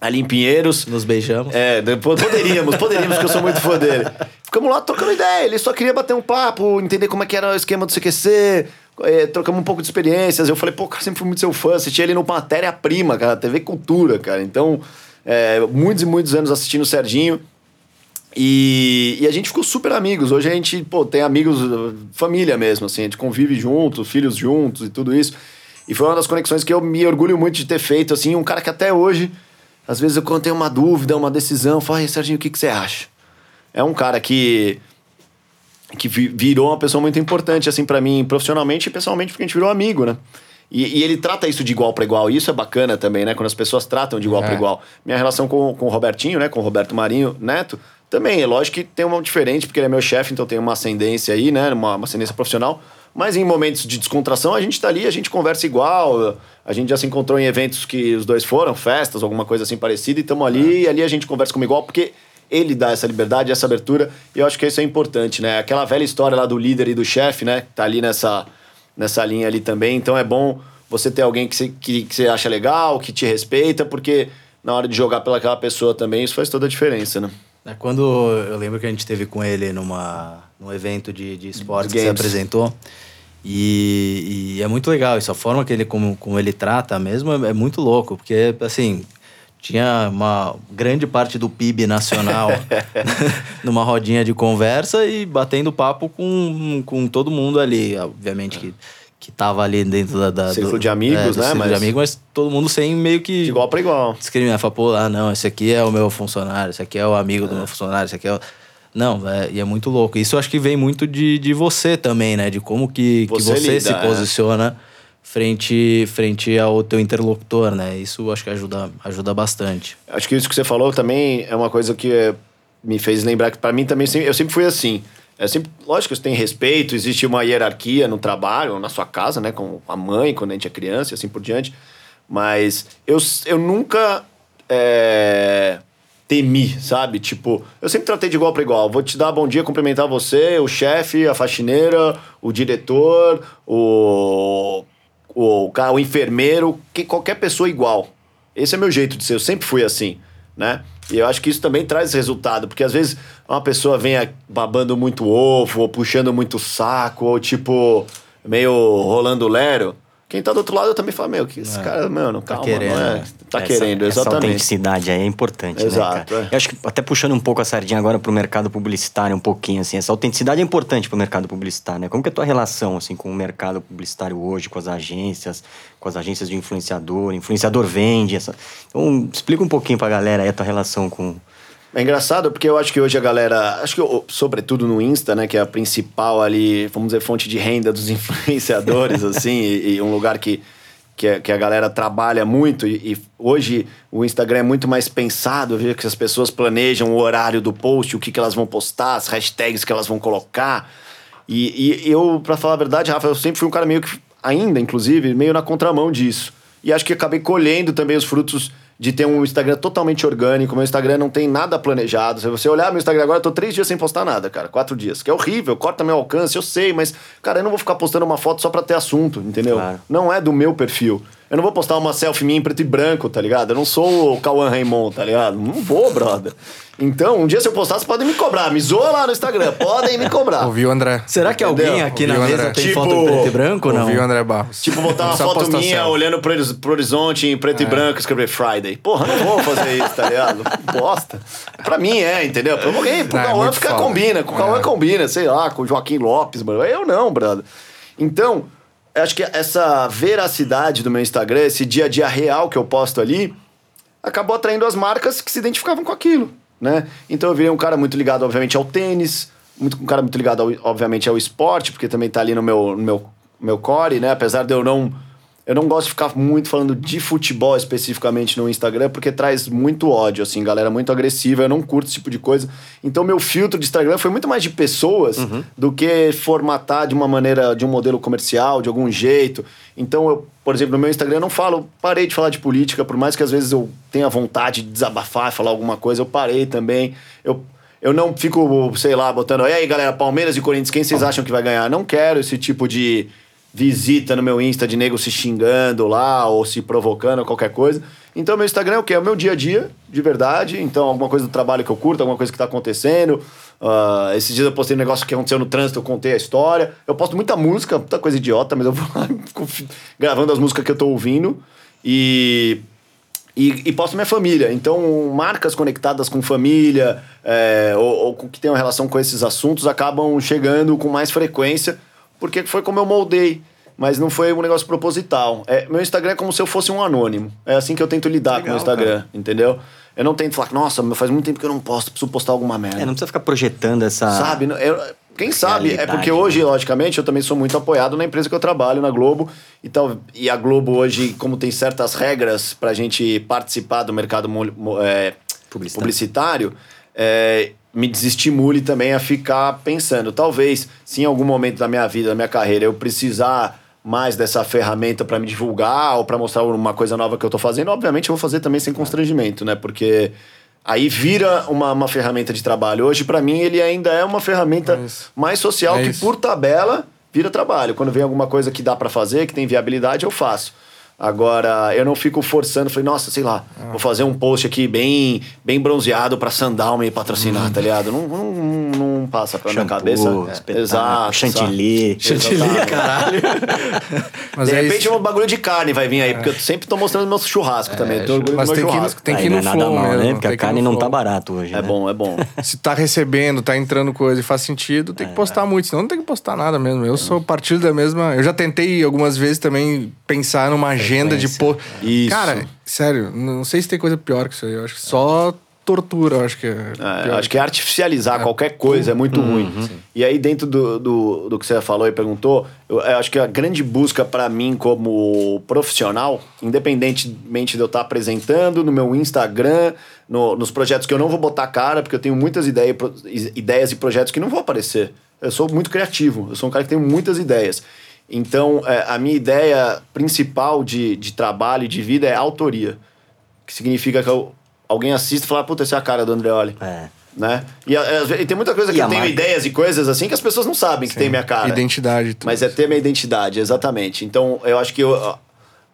ali em Pinheiros. Nos beijamos. É, poderíamos, poderíamos, porque eu sou muito fã dele. Ficamos lá trocando ideia, ele só queria bater um papo, entender como é que era o esquema do CQC, eh, trocamos um pouco de experiências. Eu falei, pô, cara, sempre fui muito seu fã, assisti ele no Matéria-Prima, cara, TV Cultura, cara. Então, é, muitos e muitos anos assistindo o Serginho. E, e a gente ficou super amigos. Hoje a gente, pô, tem amigos, família mesmo, assim, a gente convive juntos, filhos juntos e tudo isso. E foi uma das conexões que eu me orgulho muito de ter feito, assim, um cara que até hoje, às vezes eu quando tenho uma dúvida, uma decisão, eu falo, "Ei, Serginho, o que, que você acha? É um cara que que vi- virou uma pessoa muito importante, assim, para mim, profissionalmente e pessoalmente, porque a gente virou amigo, né? E, e ele trata isso de igual para igual. E isso é bacana também, né? Quando as pessoas tratam de igual É. para igual. Minha relação com, com o Robertinho, né? Com o Roberto Marinho Neto, Também, é lógico que tem uma diferente, porque ele é meu chefe, então tem uma ascendência aí, né? Uma, uma ascendência profissional. Mas em momentos de descontração, a gente tá ali, a gente conversa igual. A gente já se encontrou em eventos que os dois foram, festas, alguma coisa assim parecida, e estamos ali, e ali a gente conversa como igual, porque ele dá essa liberdade, essa abertura, e eu acho que isso é importante, né? Aquela velha história lá do líder e do chefe, né? Que tá ali nessa, nessa linha ali também. Então é bom você ter alguém que você, que, que você acha legal, que te respeita, porque na hora de jogar pelaquela pessoa também, isso faz toda a diferença, né? É quando eu lembro que a gente teve com ele numa, num evento de, de esportes que você apresentou. E, e é muito legal isso. A forma que ele, como, como ele trata mesmo é, é muito louco. Porque, assim, tinha uma grande parte do PIB nacional numa rodinha de conversa e batendo papo com, com todo mundo ali. Obviamente que, que tava ali dentro da... da Círculo do- de amigos, é, né? círculo Mas- de amigos, mas todo mundo sem meio que De igual para igual. discriminar, falar, pô, ah, não, esse aqui é o meu funcionário, esse aqui é o amigo do meu funcionário, esse aqui é o... Não, é, e é muito louco. Isso eu acho que vem muito de, de você também, né? De como que que Você você, lida, se é. Frente, frente ao teu interlocutor, né? Isso acho que ajuda, ajuda bastante. Acho que isso que você falou também é uma coisa que eh, me fez lembrar que para mim também eu sempre fui assim. É sempre, lógico você tem respeito, existe uma hierarquia no trabalho, na sua casa, né, com a mãe quando a gente é criança e assim por diante. Mas eu, eu nunca é, temi, sabe? Tipo, eu sempre tratei de igual para igual. Vou te dar bom dia, cumprimentar você, o chefe, a faxineira, o diretor, o o, o enfermeiro, que qualquer pessoa igual. Esse é meu jeito de ser, eu sempre fui assim, né? E eu acho que isso também traz resultado, porque às vezes uma pessoa vem babando muito ovo, ou puxando muito saco, ou tipo, meio rolando lero. Quem tá do outro lado também fala, meu, que esse cara, mano, calma, querendo, não é? né? Tá Essa- querendo, Essa exatamente. autenticidade aí é importante, Exato, né, é. Eu acho que até puxando um pouco a sardinha agora pro mercado publicitário um pouquinho, assim, essa autenticidade é importante pro mercado publicitário, né? Como que é a tua relação, assim, com o mercado publicitário hoje, com as agências, com as agências de influenciador, influenciador vende, essa... Então, explica um pouquinho pra galera aí a tua relação com... É engraçado porque eu acho que hoje a galera, acho que o- sobretudo no Insta, né, que é a principal ali, vamos dizer, fonte de renda dos influenciadores, assim, e, e um lugar que, que, a- que a galera trabalha muito. E, e hoje o Instagram é muito mais pensado, eu vejo que as pessoas planejam o horário do post, o que, que elas vão postar, as hashtags que elas vão colocar. E, e eu, pra falar a verdade, Rafa, eu sempre fui um cara meio que, ainda, inclusive, meio na contramão disso. E acho que acabei colhendo também os frutos de ter um Instagram totalmente orgânico. Meu Instagram não tem nada planejado. Se você olhar meu Instagram agora, eu tô três dias sem postar nada, cara. Quatro dias. Que é horrível, corta meu alcance, eu sei, mas, cara, eu não vou ficar postando uma foto só pra ter assunto, entendeu? Claro. Não é do meu perfil. Eu não vou postar uma selfie minha em preto e branco, tá ligado? Eu não sou o Cauã Raymond, tá ligado? Não vou, brother. Então, um dia se eu postar, vocês podem me cobrar. Me zoa lá no Instagram, podem me cobrar. Ouviu, André? Será que Entendeu? alguém aqui na Ouviu, mesa André? tem Tipo, foto em preto e branco ou não? Ouviu, André Barros? Tipo, botar uma foto minha selfie. olhando pro, pro horizonte em preto e branco e escrever Friday. Porra, não vou fazer isso, tá ligado? Bosta. Pra mim é, entendeu? Pra alguém, pro Não, é Cauã muito fica, foda. combina. Com o Cauã É. combina, sei lá, com o Joaquim Lopes, mano. Eu não, brother. Então, acho que essa veracidade do meu Instagram, esse dia a dia real que eu posto ali, acabou atraindo as marcas que se identificavam com aquilo, né? Então eu virei um cara muito ligado, obviamente, ao tênis, muito, um cara muito ligado, ao, obviamente, ao esporte, porque também tá ali no meu, no meu, meu core, né? Apesar de eu não... Eu não gosto de ficar muito falando de futebol especificamente no Instagram, porque traz muito ódio, assim, galera muito agressiva, eu não curto esse tipo de coisa. Então, meu filtro de Instagram foi muito mais de pessoas do que formatar de uma maneira, de um modelo comercial, de algum jeito. Então, eu, por exemplo, no meu Instagram eu não falo, parei de falar de política, por mais que às vezes eu tenha vontade de desabafar, falar alguma coisa, eu parei também. Eu, eu não fico, sei lá, botando, e aí galera, Palmeiras e Corinthians, quem vocês acham que vai ganhar? Não quero esse tipo de visita no meu Insta de nego se xingando lá ou se provocando qualquer coisa. Então, meu Instagram é o quê? É o meu dia a dia, de verdade. Então, alguma coisa do trabalho que eu curto, alguma coisa que tá acontecendo. Ah, esses dias eu postei um negócio que aconteceu no trânsito, eu contei a história. Eu posto muita música, muita coisa idiota, mas eu vou lá gravando as músicas que eu tô ouvindo. E e, e posto minha família. Então, marcas conectadas com família, é, ou, ou que tenham relação com esses assuntos, acabam chegando com mais frequência, porque foi como eu moldei. Mas não foi um negócio proposital. É, meu Instagram é como se eu fosse um anônimo. É assim que eu tento lidar com o Legal, meu Instagram, entendeu? Eu não tento falar, nossa, faz muito tempo que eu não posto, preciso postar alguma merda. É, não precisa ficar projetando essa... Sabe? eu- quem sabe? É porque hoje, né? logicamente, eu também sou muito apoiado na empresa que eu trabalho, na Globo. E, tal, e a Globo hoje, como tem certas regras pra gente participar do mercado é, Publicitário. publicitário, é, me desestimule também a ficar pensando. Talvez, se em algum momento da minha vida, da minha carreira, eu precisar mais dessa ferramenta para me divulgar ou para mostrar uma coisa nova que eu tô fazendo, obviamente eu vou fazer também sem constrangimento, né? Porque aí vira uma, uma ferramenta de trabalho. Hoje, para mim, ele ainda é uma ferramenta É mais social É que, por tabela, vira trabalho. Quando vem alguma coisa que dá para fazer, que tem viabilidade, eu faço. Agora, eu não fico forçando, falei, nossa, sei lá, Ah. vou fazer um post aqui bem, bem bronzeado pra Sandal me patrocinar, tá ligado? Não, não, não, não passa pela minha cabeça. É, Exato. chantilly. Chantilly, caralho. Mas de é repente, isso. um bagulho de carne vai vir aí, porque eu sempre tô mostrando meu churrasco também. Tenho orgulho mas do meu tem que- churrasco. tem que ir não no é nada flow mal, né? Porque a que carne não tá barato hoje, É né? bom, é bom. Se tá recebendo, tá entrando coisa e faz sentido, tem que postar muito, senão não tem que postar nada mesmo. Eu sou partido da mesma. Eu já tentei algumas vezes também pensar numa agenda de pô. Isso. Cara, sério, não sei se tem coisa pior que isso aí. Eu acho que só tortura, eu acho que é. É, acho que artificializar qualquer coisa é muito ruim. E aí, dentro do, do, do que você falou e perguntou, eu, eu acho que a grande busca para mim como profissional, independentemente de eu estar apresentando no meu Instagram, no- nos projetos que eu não vou botar cara, porque eu tenho muitas ideia, pro- ideias e projetos que não vão aparecer. Eu sou muito criativo, eu sou um cara que tem muitas ideias. Então, é, a minha ideia principal de, de trabalho e de vida é autoria. Que significa que eu- alguém assiste e fala, puta, essa é a cara do Andreoli. É. Né? E, vezes- e tem muita coisa que E eu a tenho marca? ideias e coisas assim que as pessoas não sabem que tem minha cara. Identidade. e tudo. Mas é ter minha identidade, exatamente. Então, eu acho que eu,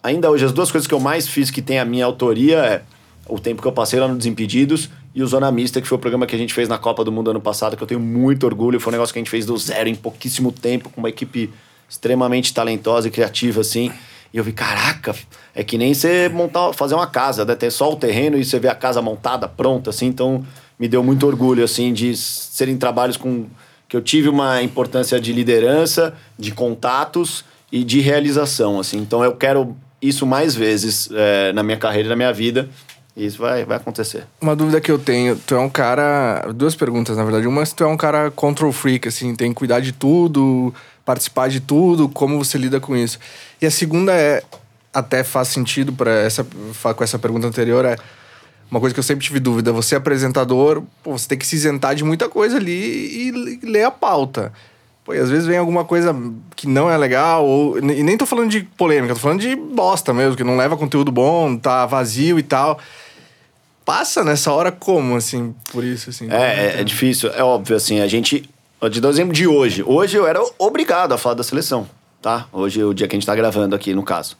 ainda hoje as duas coisas que eu mais fiz que tem a minha autoria é o tempo que eu passei lá no Desimpedidos e o Zona Mista, que foi o programa que a gente fez na Copa do Mundo ano passado, que eu tenho muito orgulho. Foi um negócio que a gente fez do zero em pouquíssimo tempo, com uma equipe extremamente talentosa e criativa, assim. E eu vi, caraca, é que nem você montar, fazer uma casa, né? Ter só o terreno e você vê a casa montada, pronta, assim. Então, me deu muito orgulho, assim, de serem trabalhos com que eu tive uma importância de liderança, de contatos e de realização, assim. Então, eu quero isso mais vezes eh, na minha carreira na minha vida. E isso vai, vai acontecer. Uma dúvida que eu tenho, tu é um cara. Duas perguntas, na verdade. Uma, se tu é um cara control freak, assim, tem que cuidar de tudo, participar de tudo, como você lida com isso. E a segunda é, até faz sentido para essa com essa pergunta anterior, é uma coisa que eu sempre tive dúvida. Você é apresentador, pô, você tem que se isentar de muita coisa ali e, e ler a pauta. Pô, e às vezes vem alguma coisa que não é legal, ou, e nem tô falando de polêmica, tô falando de bosta mesmo, que não leva conteúdo bom, tá vazio e tal. Passa nessa hora como, assim, por isso, assim? É, é, é difícil, é óbvio, assim, a gente. Um exemplo de hoje. Hoje eu era obrigado a falar da seleção, tá? Hoje é o dia que a gente tá gravando aqui, no caso.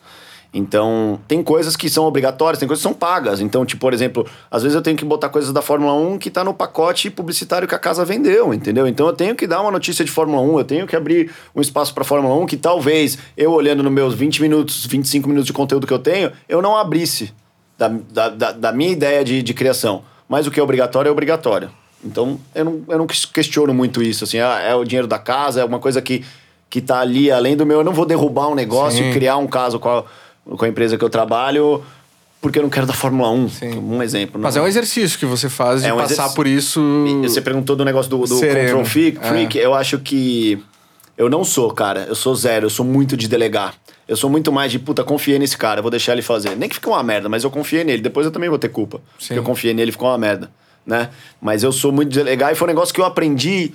Então, tem coisas que são obrigatórias, tem coisas que são pagas. Então, tipo, por exemplo, às vezes eu tenho que botar coisas da Fórmula 1 que tá no pacote publicitário que a casa vendeu, entendeu? Então eu tenho que dar uma notícia de Fórmula 1, eu tenho que abrir um espaço pra Fórmula 1 que talvez eu olhando nos meus 20 minutos, 25 minutos de conteúdo que eu tenho, eu não abrisse da, da, da, da minha ideia de, de criação. Mas o que é obrigatório é obrigatório. Então, eu não, eu não questiono muito isso. Assim, ah, é o dinheiro da casa, é uma coisa que, que tá ali além do meu. Eu não vou derrubar um negócio Sim. e criar um caso com a, com a empresa que eu trabalho porque eu não quero da Fórmula 1. Sim. Um exemplo. Mas não. é um exercício que você faz de É um passar exercício. por isso. E Você perguntou do negócio do, do Sereno. control freak, É. Eu acho que eu não sou, cara. Eu sou zero. Eu sou muito de delegar. Eu sou muito mais de, puta, confiei nesse cara, vou deixar ele fazer. Nem que fique uma merda, mas eu confiei nele. Depois eu também vou ter culpa. Sim. Porque eu confiei nele e ficou uma merda, né? Mas eu sou muito de delegar e foi um negócio que eu aprendi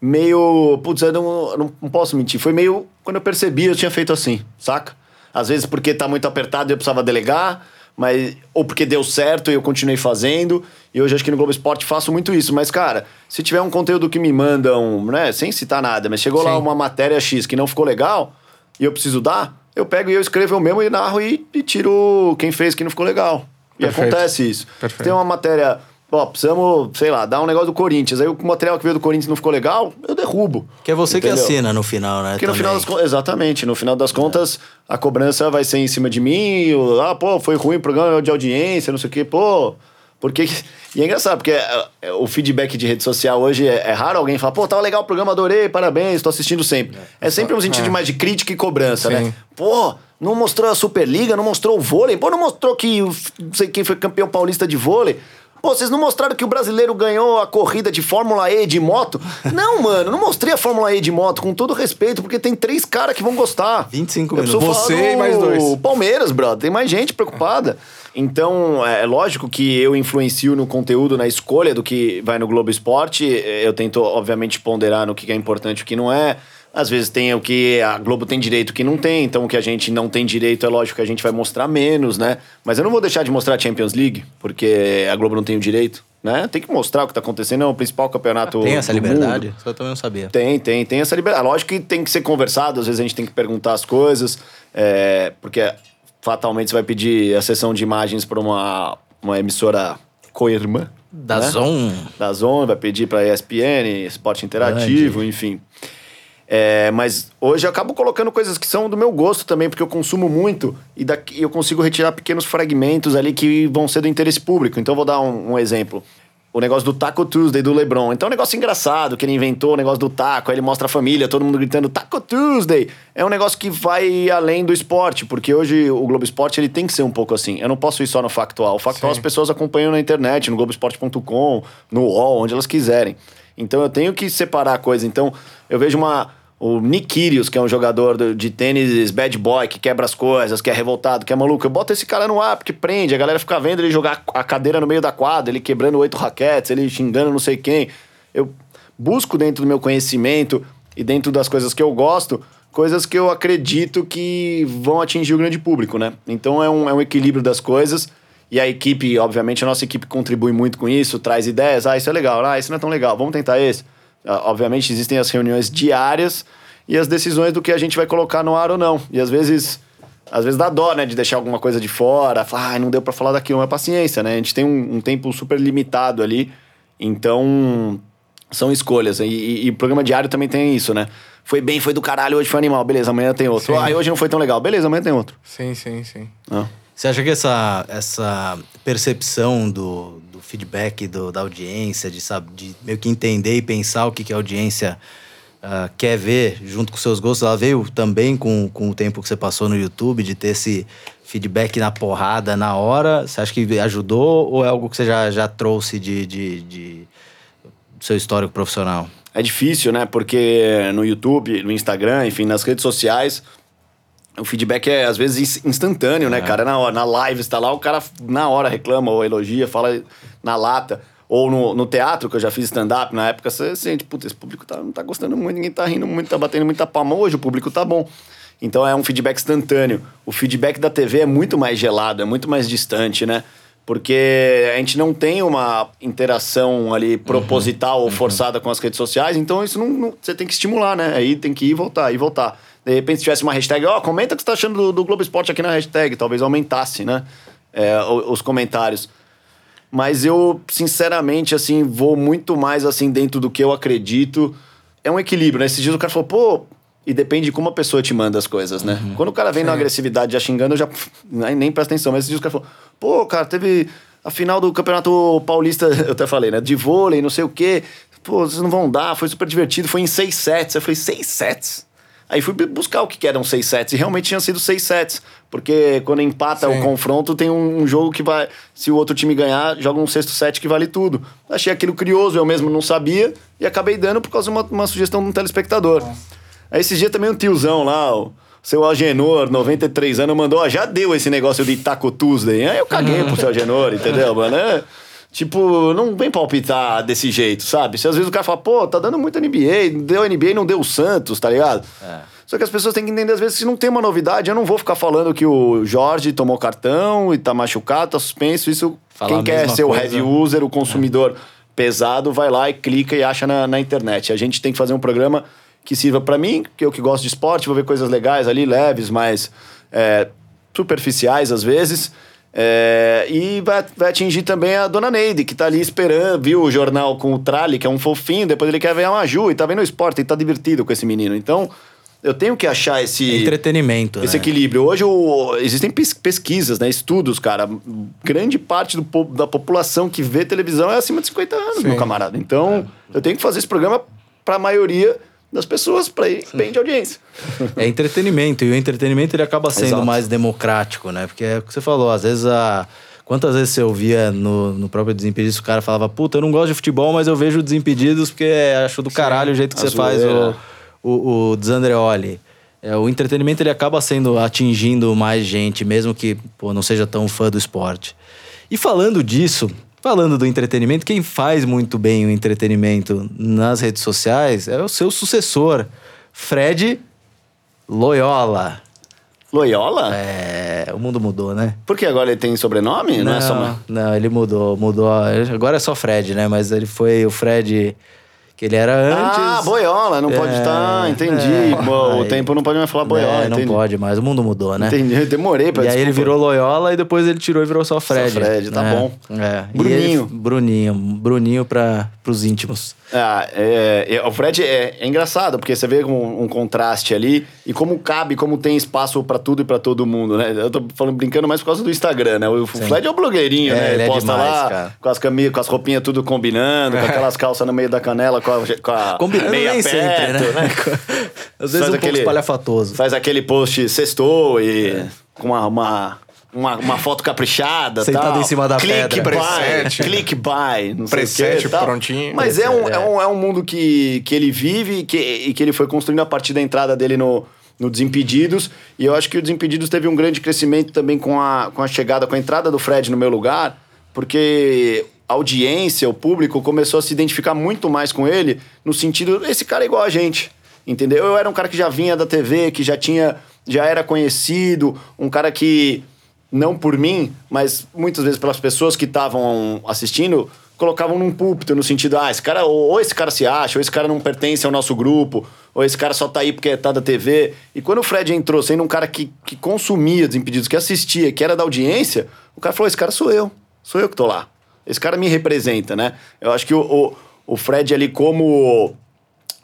meio... Putz, eu não, não, não posso mentir. Foi meio... Quando eu percebi, eu tinha feito assim, saca? Às vezes porque tá muito apertado e eu precisava delegar, mas ou porque deu certo e eu continuei fazendo. E hoje acho que no Globo Esporte faço muito isso. Mas, cara, se tiver um conteúdo que me mandam, né, sem citar nada, mas chegou lá Sim. uma matéria X que não ficou legal e eu preciso dar, eu pego e eu escrevo eu mesmo e narro e, e tiro quem fez que não ficou legal. E Perfeito. acontece isso. Perfeito. Tem uma matéria, ó, precisamos, sei lá, dar um negócio do Corinthians. Aí o material que veio do Corinthians não ficou legal, eu derrubo. Que é você Entendeu? que assina no final, né? Porque no também. final das contas, exatamente, no final das contas, a cobrança vai ser em cima de mim, o- ah, pô, foi ruim o programa de audiência, não sei o quê, pô. Porque. E é engraçado, porque é, é, o feedback de rede social hoje é, é raro alguém falar, pô, tava legal o programa, adorei, parabéns, tô assistindo sempre. É, sempre um sentido é. mais de crítica e cobrança, Sim. né? Pô, não mostrou a Superliga, não mostrou o vôlei, pô, não mostrou que não sei quem foi campeão paulista de vôlei. Pô, vocês não mostraram que o brasileiro ganhou a corrida de Fórmula E de moto? Não, mano, não mostrei a Fórmula E de moto, com todo respeito, porque tem três caras que vão gostar. 25 Eu preciso minutos. Você e mais dois. Palmeiras, brother. Tem mais gente preocupada. Então, é lógico que eu influencio no conteúdo, na escolha do que vai no Globo Esporte. Eu tento, obviamente, ponderar no que é importante e o que não é. Às vezes tem o que a Globo tem direito que não tem. Então, o que a gente não tem direito, é lógico que a gente vai mostrar menos, né? Mas eu não vou deixar de mostrar a Champions League, porque a Globo não tem o direito, né? Tem que mostrar o que tá acontecendo. É o principal campeonato Tem essa mundo. liberdade? Isso eu também não sabia. Tem, tem, tem essa liberdade. Lógico que tem que ser conversado, às vezes a gente tem que perguntar as coisas, é, porque fatalmente você vai pedir a sessão de imagens para uma, uma emissora co-irmã. Da né? Zon. Da Zon, vai pedir para ESPN, Esporte Interativo, enfim. É, mas hoje eu acabo colocando coisas que são do meu gosto também, porque eu consumo muito e daqui eu consigo retirar pequenos fragmentos ali que vão ser do interesse público. Então eu vou dar um, um exemplo. O negócio do Taco Tuesday do LeBron. Então é um negócio engraçado que ele inventou o negócio do taco, aí ele mostra a família, todo mundo gritando Taco Tuesday. É um negócio que vai além do esporte, porque hoje o Globo Esporte ele tem que ser um pouco assim. Eu não posso ir só no factual. O factual as pessoas acompanham na internet, no Globoesporte.com, no UOL, onde elas quiserem. Então eu tenho que separar a coisa. Então eu vejo uma o Nick que é um jogador do- de tênis bad boy, que quebra as coisas, que é revoltado, que é maluco. Eu boto esse cara no ar, porque prende. A galera fica vendo ele jogar a cadeira no meio da quadra, ele quebrando oito raquetes, ele xingando não sei quem. Eu busco dentro do meu conhecimento e dentro das coisas que eu gosto, coisas que eu acredito que vão atingir o grande público, né? Então é um, é um equilíbrio das coisas. E a equipe, obviamente, a nossa equipe contribui muito com isso, traz ideias. Ah, isso é legal. Ah, isso não é tão legal. Vamos tentar esse. Ah, Obviamente, existem as reuniões diárias e as decisões do que a gente vai colocar no ar ou não. E às vezes, às vezes dá dó, né, de deixar alguma coisa de fora. Falar, ah, não deu pra falar daquilo. Mas paciência, né? A gente tem um, um tempo super limitado ali. Então, são escolhas. E, e, e o programa diário também tem isso, né? Foi bem, foi do caralho, hoje foi animal. Beleza, amanhã tem outro. Sim. Ah, hoje não foi tão legal. Beleza, amanhã tem outro. Sim, sim, sim. Ah. Você acha que essa, essa percepção do feedback do- da audiência, de, sabe, de meio que entender e pensar o que, que a audiência ah, quer ver junto com seus gostos, ela veio também com, com o tempo que você passou no YouTube, de ter esse feedback na porrada, na hora? Você acha que ajudou ou é algo que você já, já trouxe de, de, de- seu histórico profissional? É difícil, né? Porque no YouTube, no Instagram, enfim, nas redes sociais, o feedback é às vezes ins- instantâneo, né, cara? Na, hora, na live está lá, o cara na hora reclama ou elogia, fala na lata. Ou no, no teatro, que eu já fiz stand-up, na época você sente, puta, esse público tá, não tá gostando muito, ninguém tá rindo muito, tá batendo muita palma. Hoje o público tá bom. Então é um feedback instantâneo. O feedback da TV é muito mais gelado, é muito mais distante, né? Porque a gente não tem uma interação ali proposital ou forçada com as redes sociais, então isso não, não- você tem que estimular, né? Aí tem que ir e voltar, ir e voltar. De repente, se tivesse uma hashtag, ó, comenta o que você tá achando do, do Globo Esporte aqui na hashtag, talvez aumentasse, né? É, os comentários. Mas eu, sinceramente, assim, vou muito mais assim dentro do que eu acredito. É um equilíbrio, né? Esses dias o cara falou, pô. E depende de como a pessoa te manda as coisas, né? Quando o cara vem na agressividade já xingando, eu já nem, nem presta atenção. Mas esses dias o cara falou, pô, cara, teve a final do Campeonato Paulista, eu até falei, né? De vôlei, não sei o quê. Pô, vocês não vão dar, foi super divertido, foi em seis sets. Eu falei, seis sets? Aí fui buscar o que que eram seis sets e realmente tinham sido seis sets. Porque quando empata Sim. o confronto, tem um, um jogo que vai. Se o outro time ganhar, joga um sexto set que vale tudo. Achei aquilo curioso, eu mesmo não sabia e acabei dando por causa de uma, uma sugestão de um telespectador. Aí esses dias também um tiozão lá, o seu Agenor, 93 anos, mandou: ó, já deu esse negócio de Taco Tuesday. Aí eu caguei pro seu Agenor, entendeu, mano? É, Tipo, não vem palpitar desse jeito, sabe? Se às vezes o cara fala, pô, tá dando muito NBA, deu NBA e não deu o Santos, tá ligado? Só que as pessoas têm que entender, às vezes, se não tem uma novidade, eu não vou ficar falando que o Jorge tomou cartão e tá machucado, tá suspenso. Isso, Falar quem quer ser o coisa. heavy user, o consumidor pesado, vai lá e clica e acha na, na internet. A gente tem que fazer um programa que sirva pra mim, que eu que gosto de esporte, vou ver coisas legais ali, leves, mas é, superficiais às vezes. É, e vai, vai atingir também a dona Neide, que tá ali esperando, viu o jornal com o Trali, que é um fofinho, depois ele quer ver a Maju e tá vendo o esporte e tá divertido com esse menino. Então, eu tenho que achar esse. Entretenimento, Esse né? equilíbrio. Hoje o- existem pes- pesquisas, né, estudos, cara. Grande parte do da população que vê televisão é acima de 50 anos, Sim. meu camarada. Então, eu tenho que fazer esse programa para a maioria das pessoas, para ir bem de audiência. É entretenimento, e o entretenimento ele acaba sendo Exato. mais democrático, né? Porque é o que você falou, às vezes a, Quantas vezes você ouvia no, no próprio Desimpedidos o cara falava, puta, eu não gosto de futebol, mas eu vejo Desimpedidos porque acho do caralho o jeito que a você faz o, o, o Desandreoli. É, o entretenimento ele acaba sendo atingindo mais gente, mesmo que pô, não seja tão fã do esporte. E falando disso, falando do entretenimento, quem faz muito bem o entretenimento nas redes sociais é o seu sucessor, Fred Loyola. Loyola? É, o mundo mudou, né? Porque agora ele tem sobrenome? Não, é só uma... não, ele mudou, mudou. Agora é só Fred, né? Mas ele foi o Fred que ele era antes. Ah, boiola, não pode É, estar, entendi. é. Bom, o Aí- tempo não pode mais falar boiola, É, não entendi. pode mais, o mundo mudou, né? Entendi, eu demorei pra E aí ele virou Loyola e depois ele tirou e virou só Fred. Fred, tá É, bom. É. Bruninho. ele- Bruninho. Bruninho para os íntimos. Ah, é, é, o Fred é, é engraçado, porque você vê um, um contraste ali e como cabe, como tem espaço pra tudo e pra todo mundo, né? Eu tô falando brincando mais por causa do Instagram, né? O Fred é o blogueirinho, É, né? ele é posta demais, lá cara. com as camisas, com as roupinhas tudo combinando, com aquelas calças no meio da canela, com a, com a Combinando meia nem sempre, perto, né? Às vezes Faz um aquele- pouco espalhafatoso. Faz aquele post sextou e com uma, uma, uma, uma foto caprichada. Sentado tal. em cima da click pedra. Buy, Preset. click buy, não sei o Preset que, tal. prontinho. Mas é um, Preset, é. um, é um mundo que, que ele vive e que, e que ele foi construindo a partir da entrada dele no, no Desimpedidos. E eu acho que o Desimpedidos teve um grande crescimento também com a, com a chegada, com a entrada do Fred no meu lugar, porque audiência, o público começou a se identificar muito mais com ele, no sentido, esse cara é igual a gente. Entendeu? Eu era um cara que já vinha da TV, que já tinha, já era conhecido, um cara que não por mim, mas muitas vezes pelas pessoas que estavam assistindo, colocavam num púlpito, no sentido, ah, esse cara, ou, ou esse cara se acha, ou esse cara não pertence ao nosso grupo, ou esse cara só tá aí porque tá da TV. E quando o Fred entrou, sendo um cara que, que consumia Desimpedidos, que assistia, que era da audiência, o cara falou, esse cara sou eu, sou eu que tô lá. Esse cara me representa, né? Eu acho que o, o, o Fred ali como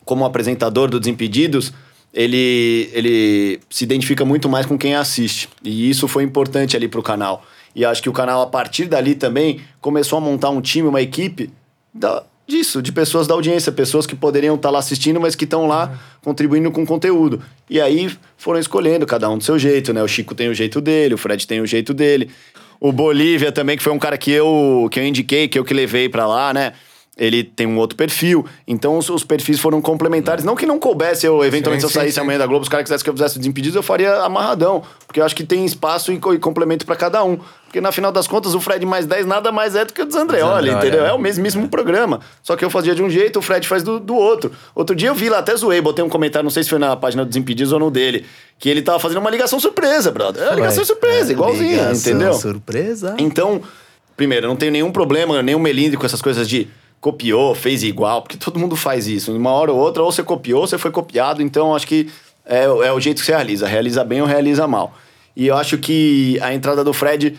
como apresentador do Desimpedidos, ele, ele se identifica muito mais com quem assiste. E isso foi importante ali pro canal. E acho que o canal, a partir dali também, começou a montar um time, uma equipe da, disso, de pessoas da audiência, pessoas que poderiam estar lá assistindo, mas que estão lá contribuindo com conteúdo. E aí foram escolhendo, cada um do seu jeito, né? O Chico tem o jeito dele, o Fred tem o jeito dele. O Bolívia também, que foi um cara que eu, que eu indiquei, que eu que levei pra lá, né? Ele tem um outro perfil. Então os, os perfis foram complementares. Não que não coubesse eu, eventualmente, Sim, se eu saísse sim, sim. amanhã da Globo, os caras quisessem que eu fizesse desimpedidos, eu faria amarradão. Porque eu acho que tem espaço e, e complemento pra cada um. Porque na final das contas, o Fred mais 10 nada mais é do que o Desandreoli, entendeu? é. É o mesmíssimo programa. Só que eu fazia de um jeito, o Fred faz do, do outro. Outro dia eu vi lá, até zoei, botei um comentário, não sei se foi na página do Desimpedidos ou no dele, que ele tava fazendo uma ligação surpresa, brother. É uma ligação surpresa, É, igualzinha, ligação entendeu? Surpresa. Então, primeiro, eu não tenho nenhum problema, nenhum melindre com essas coisas de copiou, fez igual, porque todo mundo faz isso. Uma hora ou outra, ou você copiou, ou você foi copiado. Então, acho que é, é o jeito que você realiza. Realiza bem ou realiza mal. E eu acho que a entrada do Fred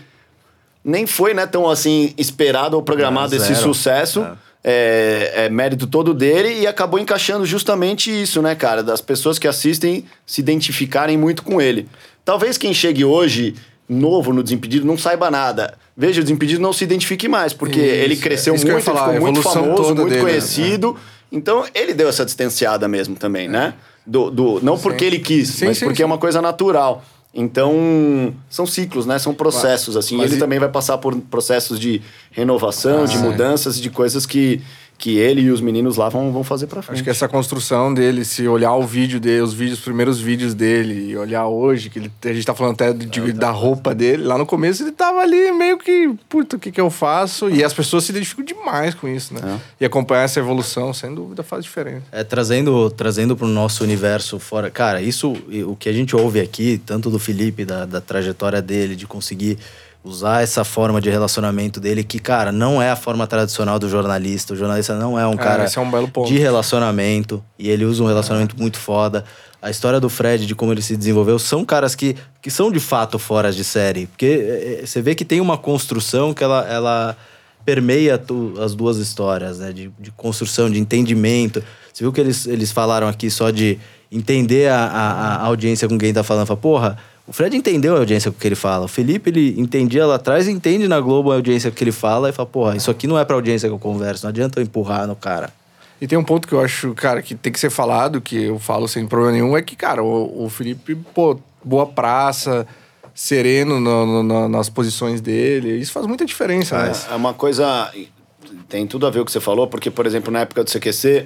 nem foi né, tão assim esperado ou programado Não, esse sucesso. É. é mérito todo dele e acabou encaixando justamente isso, né, cara? Das pessoas que assistem se identificarem muito com ele. Talvez quem chegue hoje, novo no Desimpedido, não saiba nada. Veja, o Desimpedido não se identifique mais, porque Isso, ele cresceu isso que eu ia muito, ele falar, ficou muito famoso, muito dele, né? conhecido. Então, ele deu essa distanciada mesmo também, né? Do, do, não porque ele quis, Sim, mas sim, porque sim. é uma coisa natural. Então, são ciclos, né? São processos, assim. mas ele e- também vai passar por processos de renovação, de Ah, mudanças, de coisas que, que ele e os meninos lá vão, vão fazer pra frente. Acho que essa construção dele, se olhar o vídeo dele, os vídeos, os primeiros vídeos dele, e olhar hoje, que ele, a gente tá falando até de- da roupa dele, lá no começo ele tava ali meio que, puta, o que que eu faço? E as pessoas se identificam demais com isso, né? E acompanhar essa evolução, sem dúvida, faz diferença. É, trazendo trazendo para o nosso universo fora. Cara, isso, o que a gente ouve aqui, tanto do Felipe, da, da trajetória dele, de conseguir usar essa forma de relacionamento dele, que, cara, não é a forma tradicional do jornalista. O jornalista não é um cara esse é um de relacionamento, e ele usa um relacionamento muito foda. A história do Fred, de como ele se desenvolveu, são caras que, que são de fato fora de série. Porque é, é, você vê que tem uma construção que ela. ela permeia tu- as duas histórias, né? De, de construção, de entendimento. Você viu que eles, eles falaram aqui só de entender a, a, a audiência com quem tá falando. Fala, porra, o Fred entendeu a audiência com que ele fala. O Felipe, ele entendia lá atrás, entende na Globo a audiência que ele fala e fala, porra, isso aqui não é pra audiência que eu converso. Não adianta eu empurrar no cara. E tem um ponto que eu acho, cara, que tem que ser falado, que eu falo sem problema nenhum, é que, cara, o, o Felipe, pô, boa praça, sereno no- no- no- nas posições dele. Isso faz muita diferença, né? É uma coisa. Tem tudo a ver com o que você falou, porque, por exemplo, na época do CQC,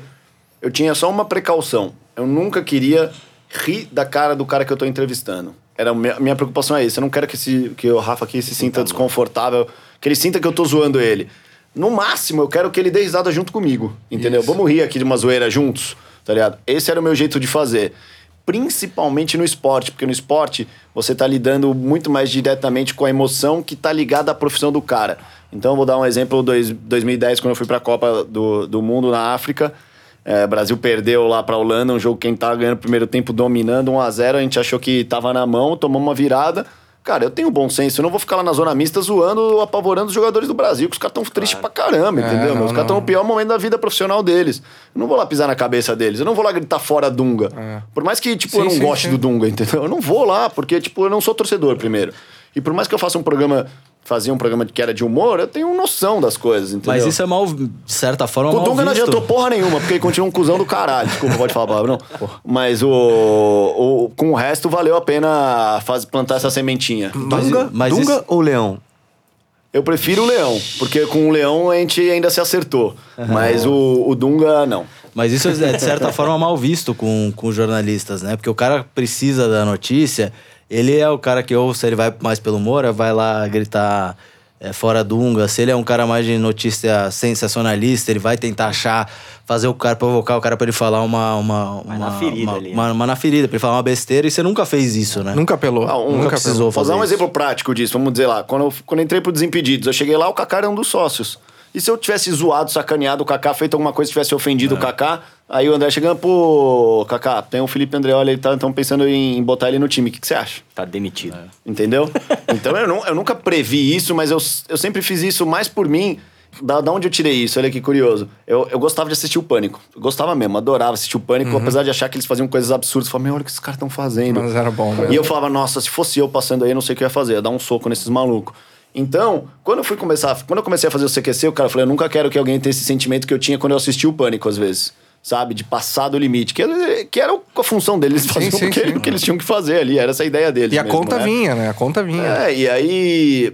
eu tinha só uma precaução. Eu nunca queria rir da cara do cara que eu tô entrevistando. Era minha, minha preocupação é isso. Eu não quero que, esse, que o Rafa aqui se sinta desconfortável, que ele sinta que eu tô zoando ele. No máximo, eu quero que ele dê risada junto comigo, entendeu? Vamos rir aqui de uma zoeira juntos, tá ligado? Esse era o meu jeito de fazer. Principalmente no esporte, porque no esporte você tá lidando muito mais diretamente com a emoção que tá ligada à profissão do cara. Então, eu vou dar um exemplo: dois, 2010, quando eu fui pra Copa do, do Mundo na África. É, Brasil perdeu lá pra Holanda, um jogo que a gente tava ganhando o primeiro tempo dominando 1x0. A gente achou que tava na mão, tomamos uma virada. Cara, eu tenho bom senso, eu não vou ficar lá na zona mista zoando, apavorando os jogadores do Brasil, que os caras tão tristes pra caramba, É, entendeu? não? Os caras estão não. no pior momento da vida profissional deles. Eu não vou lá pisar na cabeça deles, eu não vou lá gritar fora Dunga. É. Por mais que, tipo, Sim, eu não sim, goste sim. do Dunga, entendeu? Eu não vou lá, porque, tipo, eu não sou torcedor primeiro. E por mais que eu faça um programa, fazia um programa que era de humor, eu tenho noção das coisas, entendeu? Mas isso é mal, de certa forma, o mal Dunga não adiantou porra nenhuma, porque ele continua um cuzão do caralho. Desculpa, pode falar a palavra, não. Mas o, o, com o resto valeu a pena faz, plantar essa sementinha. Dunga, mas Dunga isso- ou Leão? Eu prefiro o Leão, porque com o Leão a gente ainda se acertou. Mas o, o Dunga, não. Mas isso é, de certa forma, mal visto com, com os jornalistas, né? Porque o cara precisa da notícia, ele é o cara que, ou se ele vai mais pelo humor, vai lá gritar é, fora Dunga. Se ele é um cara mais de notícia sensacionalista, ele vai tentar achar, fazer o cara, provocar o cara pra ele falar uma. uma, uma na ferida uma, ali, né? uma, uma na ferida, pra ele falar uma besteira, e você nunca fez isso, né? Nunca apelou. Ah, um- nunca nunca precisou Vou fazer dar um isso. exemplo prático disso, vamos dizer lá. Quando eu, quando eu entrei pro Desimpedidos, eu cheguei lá, o Kaká era um dos sócios. E se eu tivesse zoado, sacaneado o Kaká, feito alguma coisa que tivesse ofendido o Kaká, aí o André chegando, pô, Kaká, tem o Felipe Andreoli, ele tá tão pensando em botar ele no time, o que, que você acha? Tá demitido. Entendeu? Então eu, não, eu nunca previ isso, mas eu, eu sempre fiz isso mais por mim. Da, da onde eu tirei isso? Olha que curioso. Eu, eu gostava de assistir o Pânico. Eu gostava mesmo, adorava assistir o Pânico, apesar de achar que eles faziam coisas absurdas. Eu falava, meu, olha o que esses caras estão fazendo. Mas era bom mesmo. E eu falava, nossa, se fosse eu passando aí, eu não sei o que eu ia fazer, eu ia dar um soco nesses malucos. Então, quando eu fui começar, quando eu comecei a fazer o CQC, o cara falou, eu nunca quero que alguém tenha esse sentimento que eu tinha quando eu assisti o Pânico, às vezes. Sabe? De passar do limite. Que, era- que era a função deles, eles faziam sim, o, que, sim. que eles tinham que fazer ali. Era essa a ideia deles E a mesmo, conta né? vinha, né? A conta vinha. É, e aí.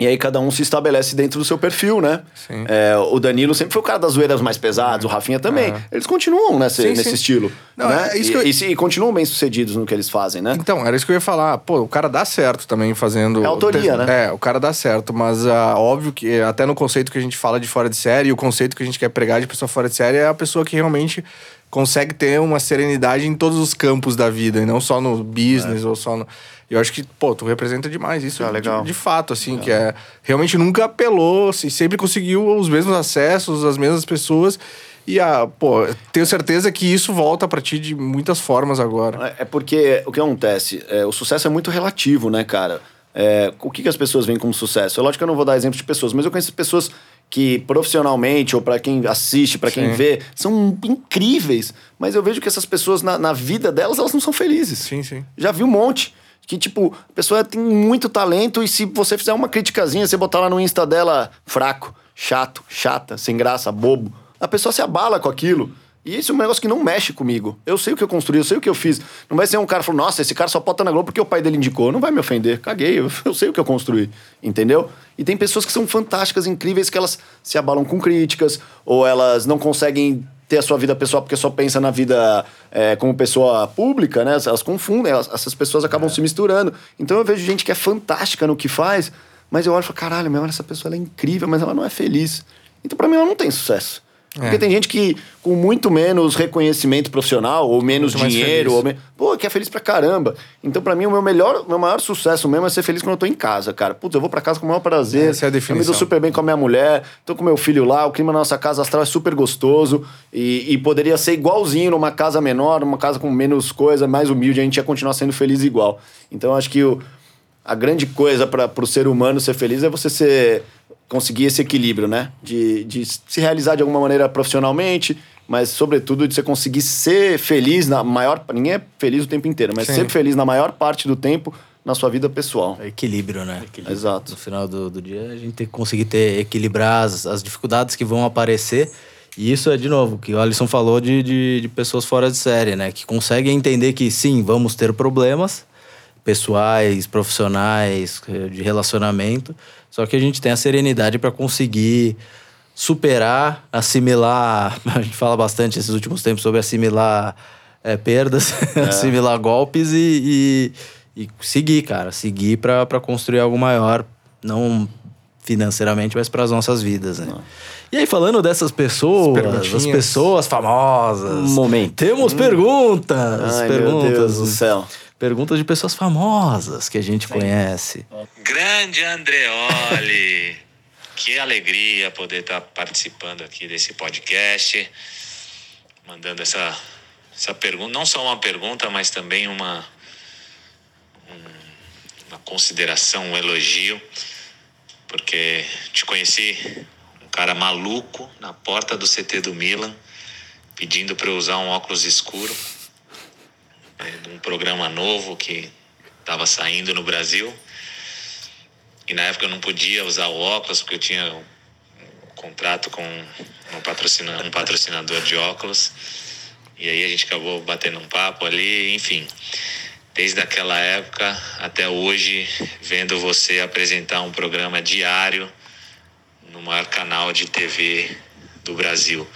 E aí cada um se estabelece dentro do seu perfil, né? Sim. É, o Danilo sempre foi o cara das zoeiras mais pesadas, o Rafinha também. Eles continuam nesse, Sim, nesse sim. estilo. Não, né? é isso e, eu- e se- e continuam bem sucedidos no que eles fazem, né? Então, era isso que eu ia falar. Pô, o cara dá certo também fazendo. É autoria, né? É, o cara dá certo, mas ah, óbvio que até no conceito que a gente fala de fora de série, o conceito que a gente quer pregar de pessoa fora de série é a pessoa que realmente consegue ter uma serenidade em todos os campos da vida, e não só no business ou só no. Eu acho que, pô, tu representa demais isso Ah, de- legal. De, fato, assim, que é. Realmente nunca apelou, se- sempre conseguiu os mesmos acessos, as mesmas pessoas. E, ah, pô, tenho certeza que isso volta pra ti de muitas formas agora. É é porque o que acontece? É, o sucesso é muito relativo, né, cara? É, o que, que as pessoas veem como sucesso? É lógico que eu não vou dar exemplo de pessoas, mas eu conheço pessoas que profissionalmente, ou pra quem assiste, pra quem vê, são incríveis. Mas eu vejo que essas pessoas, na, na vida delas, elas não são felizes. Sim, sim. Já vi um monte. Que, tipo, a pessoa tem muito talento e se você fizer uma criticazinha, você botar lá no Insta dela fraco, chato, chata, sem graça, bobo, a pessoa se abala com aquilo. E isso é um negócio que não mexe comigo. Eu sei o que eu construí, eu sei o que eu fiz. Não vai ser um cara falando, nossa, esse cara só estar na Globo porque o pai dele indicou. Não vai me ofender. Caguei, eu, eu sei o que eu construí. Entendeu? E tem pessoas que são fantásticas, incríveis, que elas se abalam com críticas, ou elas não conseguem ter a sua vida pessoal porque só pensa na vida é, como pessoa pública, né? Elas confundem, elas- essas pessoas acabam se misturando. Então eu vejo gente que é fantástica no que faz, mas eu olho e falo, caralho, meu, essa pessoa é incrível, mas ela não é feliz. Então pra mim ela não tem sucesso. Porque tem gente que com muito menos reconhecimento profissional, ou menos Muito dinheiro, ou me... pô, que é feliz pra caramba. Então pra mim o meu melhor, meu maior sucesso mesmo é ser feliz quando eu tô em casa, cara. Putz, eu vou pra casa com o maior prazer. Essa é a Eu me definição. dou super bem com a minha mulher, tô com meu filho lá, o clima na nossa casa astral é super gostoso e, e poderia ser igualzinho numa casa menor, numa casa com menos coisa, mais humilde, a gente ia continuar sendo feliz igual. Então eu acho que o, a grande coisa para o ser humano ser feliz é você ser, conseguir esse equilíbrio, né? De, de se realizar de alguma maneira profissionalmente, mas sobretudo de você conseguir ser feliz na maior. Ninguém é feliz o tempo inteiro, mas Sim. ser feliz na maior parte do tempo na sua vida pessoal. É equilíbrio, né? Exato. No final do, do dia, a gente tem que conseguir ter, equilibrar as, as dificuldades que vão aparecer. E isso é, de novo, que o Alisson falou de, de, de pessoas fora de série, né? Que conseguem entender que sim, vamos ter problemas, pessoais, profissionais, eh, de relacionamento. Só que a gente tem a serenidade para conseguir superar, assimilar. A gente fala bastante esses últimos tempos sobre assimilar é, perdas, assimilar golpes e, e, e seguir, cara. Seguir para construir algo maior. Não financeiramente, mas para as nossas vidas, né? E aí, falando dessas pessoas, as pessoas famosas. Momento. Temos perguntas. Ai, perguntas. meu Deus do céu. Perguntas de pessoas famosas que a gente conhece. Grande Andreoli! que alegria poder estar participando aqui desse podcast, mandando essa, essa pergunta, não só uma pergunta, mas também uma, um- uma consideração, um elogio, porque te conheci um cara maluco na porta do CT do Milan, pedindo para eu usar um óculos escuro, um programa novo que estava saindo no Brasil. E na época eu não podia usar o óculos porque eu tinha um, contrato com um, patrocina, um patrocinador de óculos. E aí a gente acabou batendo um papo ali, enfim. Desde aquela época até hoje, vendo você apresentar um programa diário no maior canal de TV do Brasil.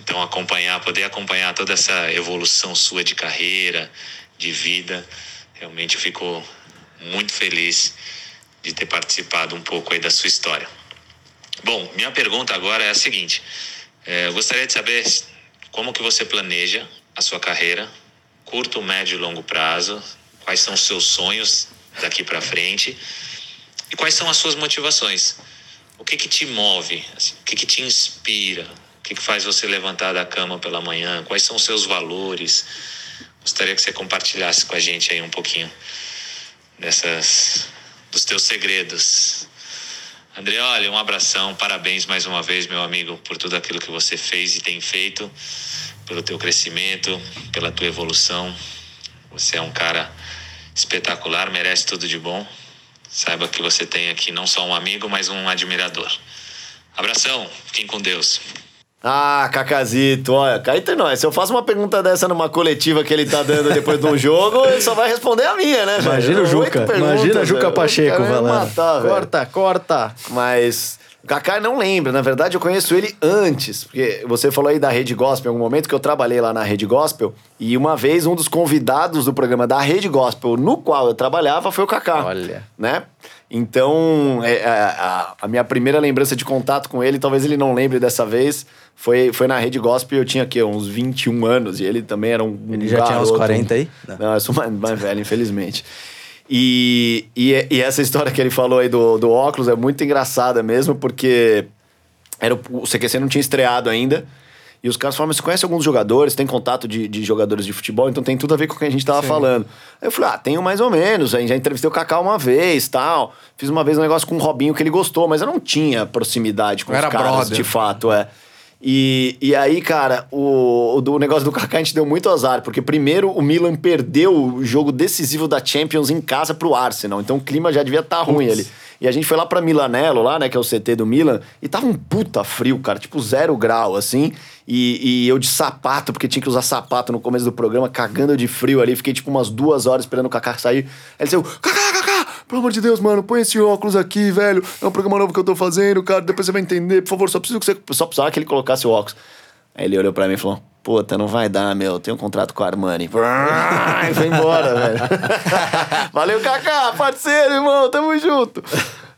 Então acompanhar, poder acompanhar toda essa evolução sua de carreira, de vida, realmente eu fico muito feliz de ter participado um pouco aí da sua história. Bom, minha pergunta agora é a seguinte: É, eu gostaria de saber como que você planeja a sua carreira, curto, médio e longo prazo, quais são os seus sonhos daqui para frente e quais são as suas motivações. O que que te move? assim, o que que te inspira? O que faz você levantar da cama pela manhã? Quais são os seus valores? Gostaria que você compartilhasse com a gente aí um pouquinho dessas dos teus segredos. Andreoli, um abração, parabéns mais uma vez, meu amigo, por tudo aquilo que você fez e tem feito, pelo teu crescimento, pela tua evolução. Você é um cara espetacular, merece tudo de bom. Saiba que você tem aqui não só um amigo, mas um admirador. Abração, fiquem com Deus. Ah, Cacazito, olha, cá entre nós. Se eu faço uma pergunta dessa numa coletiva que ele tá dando depois de um jogo, ele só vai responder a minha, né, velho? Imagina o Oito Juca. Imagina o Juca velho. Pacheco O vai velho. corta, corta. Mas o Kaká não lembra. Na verdade, eu conheço ele antes. Porque você falou aí da Rede Gospel em algum momento que eu trabalhei lá na Rede Gospel. E uma vez, um dos convidados do programa da Rede Gospel, no qual eu trabalhava, foi o Kaká. Olha. Né? Então, é, a, a- a minha primeira lembrança de contato com ele, talvez ele não lembre dessa vez, foi, foi na Rede Gospel. Eu tinha aqui uns 21 anos e ele também era um. Ele um já tinha uns garoto. 40 aí? Não. Não, eu sou mais, mais velho, infelizmente. E, e, e essa história que ele falou aí do, do óculos é muito engraçada mesmo, porque era o, o CQC não tinha estreado ainda. E os caras falaram, mas você conhece alguns jogadores, tem contato de, de jogadores de futebol, então tem tudo a ver com o que a gente tava falando. Aí eu falei, ah, tenho mais ou menos. Aí já entrevistei o Kaká uma vez tal. Fiz uma vez um negócio com o Robinho que ele gostou, mas eu não tinha proximidade com Não os era caras, brother. de fato, é. E, e aí, cara, o, o, do negócio do Kaká a gente deu muito azar, porque primeiro o Milan perdeu o jogo decisivo da Champions em casa pro Arsenal, então o clima já devia estar ruim ali. E a gente foi lá pra Milanello, lá, né, que é o CT do Milan, e tava um puta frio, cara, tipo zero grau, assim. E, e eu de sapato, porque tinha que usar sapato no começo do programa, cagando de frio ali. Fiquei tipo umas duas horas esperando o Kaká sair. Aí ele saiu, Kaká, Kaká, pelo amor de Deus, mano, põe esse óculos aqui, velho. É um programa novo que eu tô fazendo, cara. Depois você vai entender, por favor, só preciso que você. Só precisava que ele colocasse o óculos. Aí ele olhou pra mim e falou: Puta, não vai dar, meu. Tem um contrato com a Armani. E foi embora, velho. Valeu, Kaká, parceiro, irmão. Tamo junto.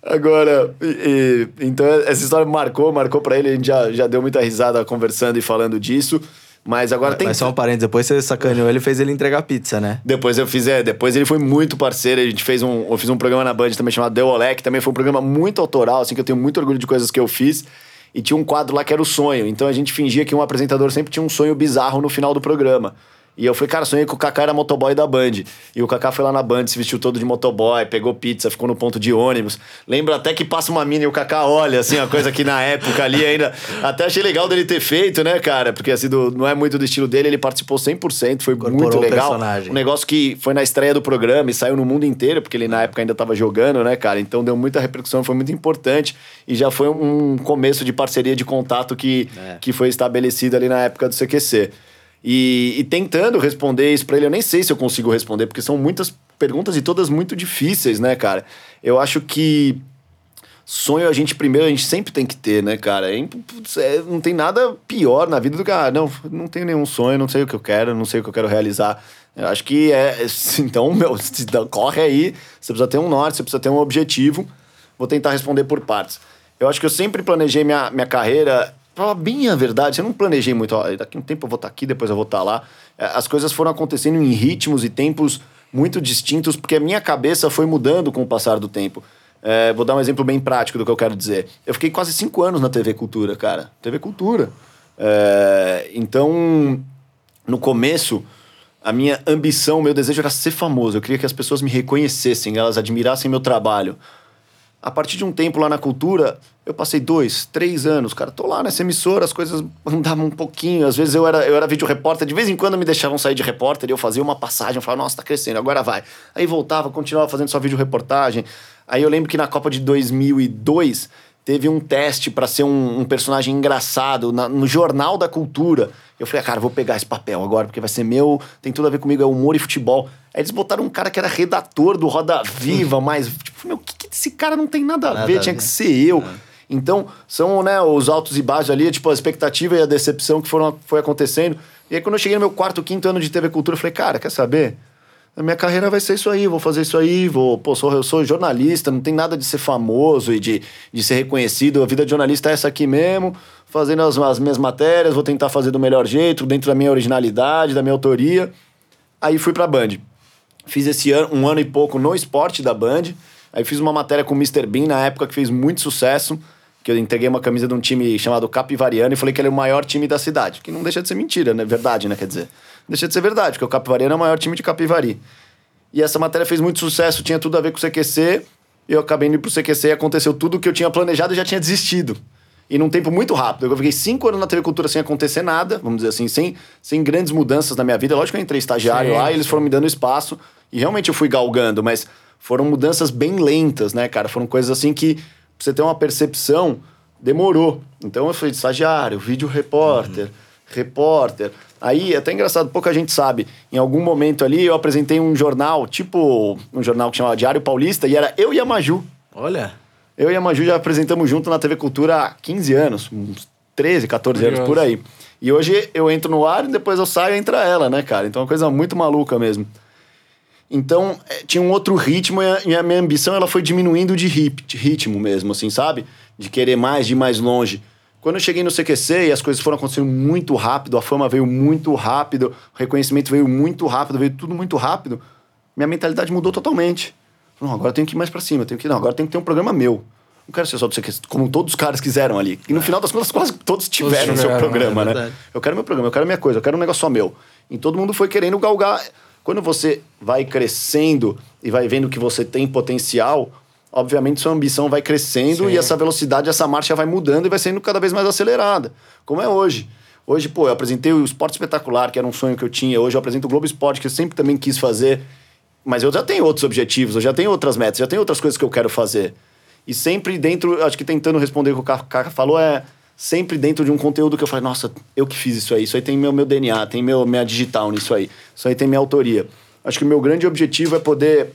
Agora, e- e- então essa história marcou, marcou pra ele. A gente já, já deu muita risada conversando e falando disso. Mas agora tem. Mas só um parênteses, depois você sacaneou ele e fez ele entregar pizza, né? Depois eu fiz, é, depois ele foi muito parceiro, a gente fez um, eu fiz um programa na Band também chamado Deu Olé, que também foi um programa muito autoral, assim, que eu tenho muito orgulho de coisas que eu fiz. E tinha um quadro lá que era o sonho. Então a gente fingia que um apresentador sempre tinha um sonho bizarro no final do programa. E eu falei, cara, sonhei que o Kaká era motoboy da Band. E o Kaká foi lá na Band, se vestiu todo de motoboy, pegou pizza, ficou no ponto de ônibus. Lembro até que passa uma mina e o Kaká olha, assim, uma coisa que na época ali ainda. Até achei legal dele ter feito, né, cara? Porque assim, do- não é muito do estilo dele, ele participou 100%, foi Incorporou muito legal. personagem. Um negócio que foi na estreia do programa e saiu no mundo inteiro, porque ele na época ainda tava jogando, né, cara? Então deu muita repercussão, foi muito importante. E já foi um começo de parceria de contato que, É. que foi estabelecido ali na época do CQC. E, e tentando responder isso pra ele, eu nem sei se eu consigo responder, porque são muitas perguntas e todas muito difíceis, né, cara? Eu acho que sonho a gente primeiro a gente sempre tem que ter, né, cara? É, é, não tem nada pior na vida do que, ah, não, não tenho nenhum sonho, não sei o que eu quero, não sei o que eu quero realizar. Eu acho que é. Então, meu, corre aí, você precisa ter um norte, você precisa ter um objetivo. Vou tentar responder por partes. Eu acho que eu sempre planejei minha, minha carreira. Pra bem a verdade, eu não planejei muito. Ó, daqui um tempo eu vou estar aqui, depois eu vou estar lá. É, as coisas foram acontecendo em ritmos e tempos muito distintos, porque a minha cabeça foi mudando com o passar do tempo. É, vou dar um exemplo bem prático do que eu quero dizer. Eu fiquei quase cinco anos na TV Cultura, cara. TV Cultura. É, então, no começo, a minha ambição, meu desejo era ser famoso. Eu queria que as pessoas me reconhecessem, elas admirassem meu trabalho. A partir de um tempo lá na cultura, eu passei dois, três anos, cara. Tô lá nessa emissora, as coisas andavam um pouquinho. Às vezes eu era, eu era vídeo repórter, de vez em quando me deixavam sair de repórter e eu fazia uma passagem. Eu falava, nossa, tá crescendo, agora vai. Aí voltava, continuava fazendo só vídeo reportagem. Aí eu lembro que na Copa de 2002 teve um teste para ser um, um, personagem engraçado na, no Jornal da Cultura. Eu falei, ah, cara, vou pegar esse papel agora, porque vai ser meu, tem tudo a ver comigo, é humor e futebol. Aí eles botaram um cara que era redator do Roda Viva, mas, tipo, meu, que, que esse cara não tem nada a nada ver, a tinha que ser eu. É. Então, são né, os altos e baixos ali, tipo, a expectativa e a decepção que foram, foi acontecendo. E aí, quando eu cheguei no meu quarto, quinto ano de TV Cultura, eu falei, cara, quer saber? A minha carreira vai ser isso aí, vou fazer isso aí, vou, pô, sou, eu sou jornalista, não tem nada de ser famoso e de, de ser reconhecido, a vida de jornalista é essa aqui mesmo, fazendo as, as minhas matérias, vou tentar fazer do melhor jeito, dentro da minha originalidade, da minha autoria. Aí fui pra Band. Fiz esse ano, um ano e pouco no esporte da Band, aí fiz uma matéria com o Mr. Bean na época que fez muito sucesso, que eu entreguei uma camisa de um time chamado Capivariano e falei que ele é o maior time da cidade, que não deixa de ser mentira, né? Verdade, né? Quer dizer deixa de ser verdade, porque o Capivari é o maior time de Capivari. E essa matéria fez muito sucesso, tinha tudo a ver com o CQC. Eu acabei indo pro CQC e aconteceu tudo o que eu tinha planejado e já tinha desistido. E num tempo muito rápido. Eu fiquei cinco anos na TV Cultura sem acontecer nada, vamos dizer assim, sem, sem grandes mudanças na minha vida. Lógico que eu entrei estagiário sim, lá e eles foram me dando espaço. E realmente eu fui galgando, mas foram mudanças bem lentas, né, cara? Foram coisas assim que, pra você ter uma percepção, demorou. Então eu fui estagiário, vídeo repórter, uhum. repórter. Aí, é até engraçado, pouca gente sabe. Em algum momento ali, eu apresentei um jornal, tipo um jornal que chamava Diário Paulista, e era eu e a Maju. Olha. Eu e a Maju já apresentamos junto na TV Cultura há 15 anos, uns 13, 14 Curioso. anos por aí. E hoje eu entro no ar e depois eu saio e entra ela, né, cara? Então é uma coisa muito maluca mesmo. Então, é, tinha um outro ritmo e a minha ambição ela foi diminuindo de ritmo mesmo, assim, sabe? De querer mais, de ir mais longe. Quando eu cheguei no CQC e as coisas foram acontecendo muito rápido, a fama veio muito rápido, o reconhecimento veio muito rápido, veio tudo muito rápido, minha mentalidade mudou totalmente. Não, agora eu tenho que ir mais para cima, eu tenho que não, agora tem que ter um programa meu. Não quero ser só do CQC, como todos os caras quiseram ali. E no final das contas, quase todos tiveram, o seu programa, é né? Eu quero meu programa, eu quero minha coisa, eu quero um negócio só meu. E todo mundo foi querendo galgar. Quando você vai crescendo e vai vendo que você tem potencial, obviamente sua ambição vai crescendo Sim. e essa velocidade, essa marcha vai mudando e vai sendo cada vez mais acelerada, como é hoje. Hoje, pô, eu apresentei o Esporte Espetacular, que era um sonho que eu tinha. Hoje eu apresento o Globo Esporte, que eu sempre também quis fazer. Mas eu já tenho outros objetivos, eu já tenho outras metas, já tenho outras coisas que eu quero fazer. E sempre dentro, acho que tentando responder o que o Kaka falou, é sempre dentro de um conteúdo que eu falei, nossa, eu que fiz isso aí, isso aí tem meu, meu DNA, tem meu, minha digital nisso aí, isso aí tem minha autoria. Acho que o meu grande objetivo é poder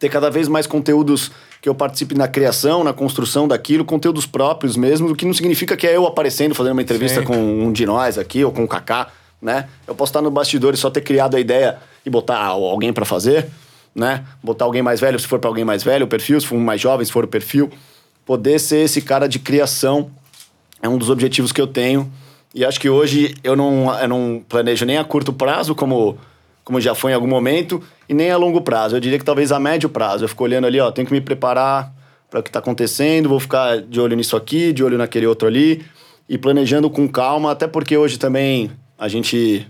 ter cada vez mais conteúdos que eu participe na criação, na construção daquilo, conteúdos próprios mesmo, o que não significa que é eu aparecendo, fazendo uma entrevista Sim. com um de nós aqui, ou com o Kaká, né? Eu posso estar no bastidor e só ter criado a ideia e botar alguém para fazer, né? Botar alguém mais velho, se for para alguém mais velho, o perfil, se for mais jovem, se for o perfil. Poder ser esse cara de criação é um dos objetivos que eu tenho. E acho que hoje eu não, eu não planejo nem a curto prazo, como como já foi em algum momento, e nem a longo prazo. Eu diria que talvez a médio prazo. Eu fico olhando ali, ó, tenho que me preparar para o que está acontecendo, vou ficar de olho nisso aqui, de olho naquele outro ali, e planejando com calma, até porque hoje também a gente.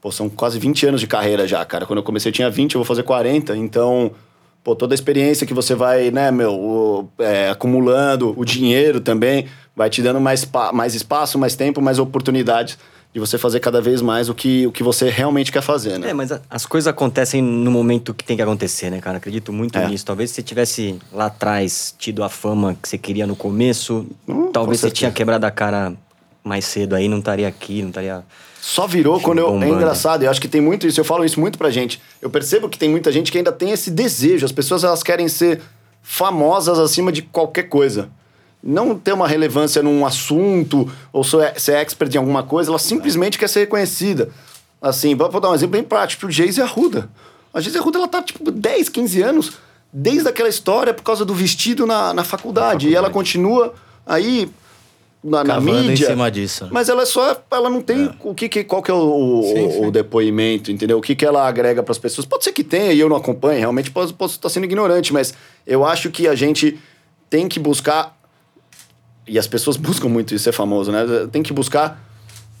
Pô, são quase 20 anos de carreira já, cara. Quando eu comecei eu tinha 20, eu vou fazer 40, então. Pô, toda a experiência que você vai, né, meu, o, é, acumulando, o dinheiro também, vai te dando mais, mais espaço, mais tempo, mais oportunidades de você fazer cada vez mais o que, o que você realmente quer fazer, né? É, mas a, as coisas acontecem no momento que tem que acontecer, né, cara? Acredito muito é. nisso. Talvez se você tivesse lá atrás tido a fama que você queria no começo, hum, talvez você tinha quebrado a cara mais cedo aí, não estaria aqui, não estaria. Só virou quando eu. É Bombando. engraçado, eu acho que tem muito isso, eu falo isso muito pra gente. Eu percebo que tem muita gente que ainda tem esse desejo. As pessoas elas querem ser famosas acima de qualquer coisa. Não ter uma relevância num assunto ou ser, ser expert em alguma coisa, ela simplesmente quer ser reconhecida. Assim, vou dar um exemplo bem prático, tipo, Geise Arruda. A Geise Arruda, ela tá, tipo, 10, 15 anos desde aquela história por causa do vestido na, na faculdade. E ela continua aí na, na Cavando em mídia. cima disso? Mas ela é só. Ela não tem o que, que qual que é o, o, Sim, sim. o depoimento, entendeu? O que, que ela agrega para as pessoas. Pode ser que tenha e eu não acompanhe, realmente posso, posso estar sendo ignorante, mas eu acho que a gente tem que buscar. E as pessoas buscam muito isso, ser famoso, né? Tem que buscar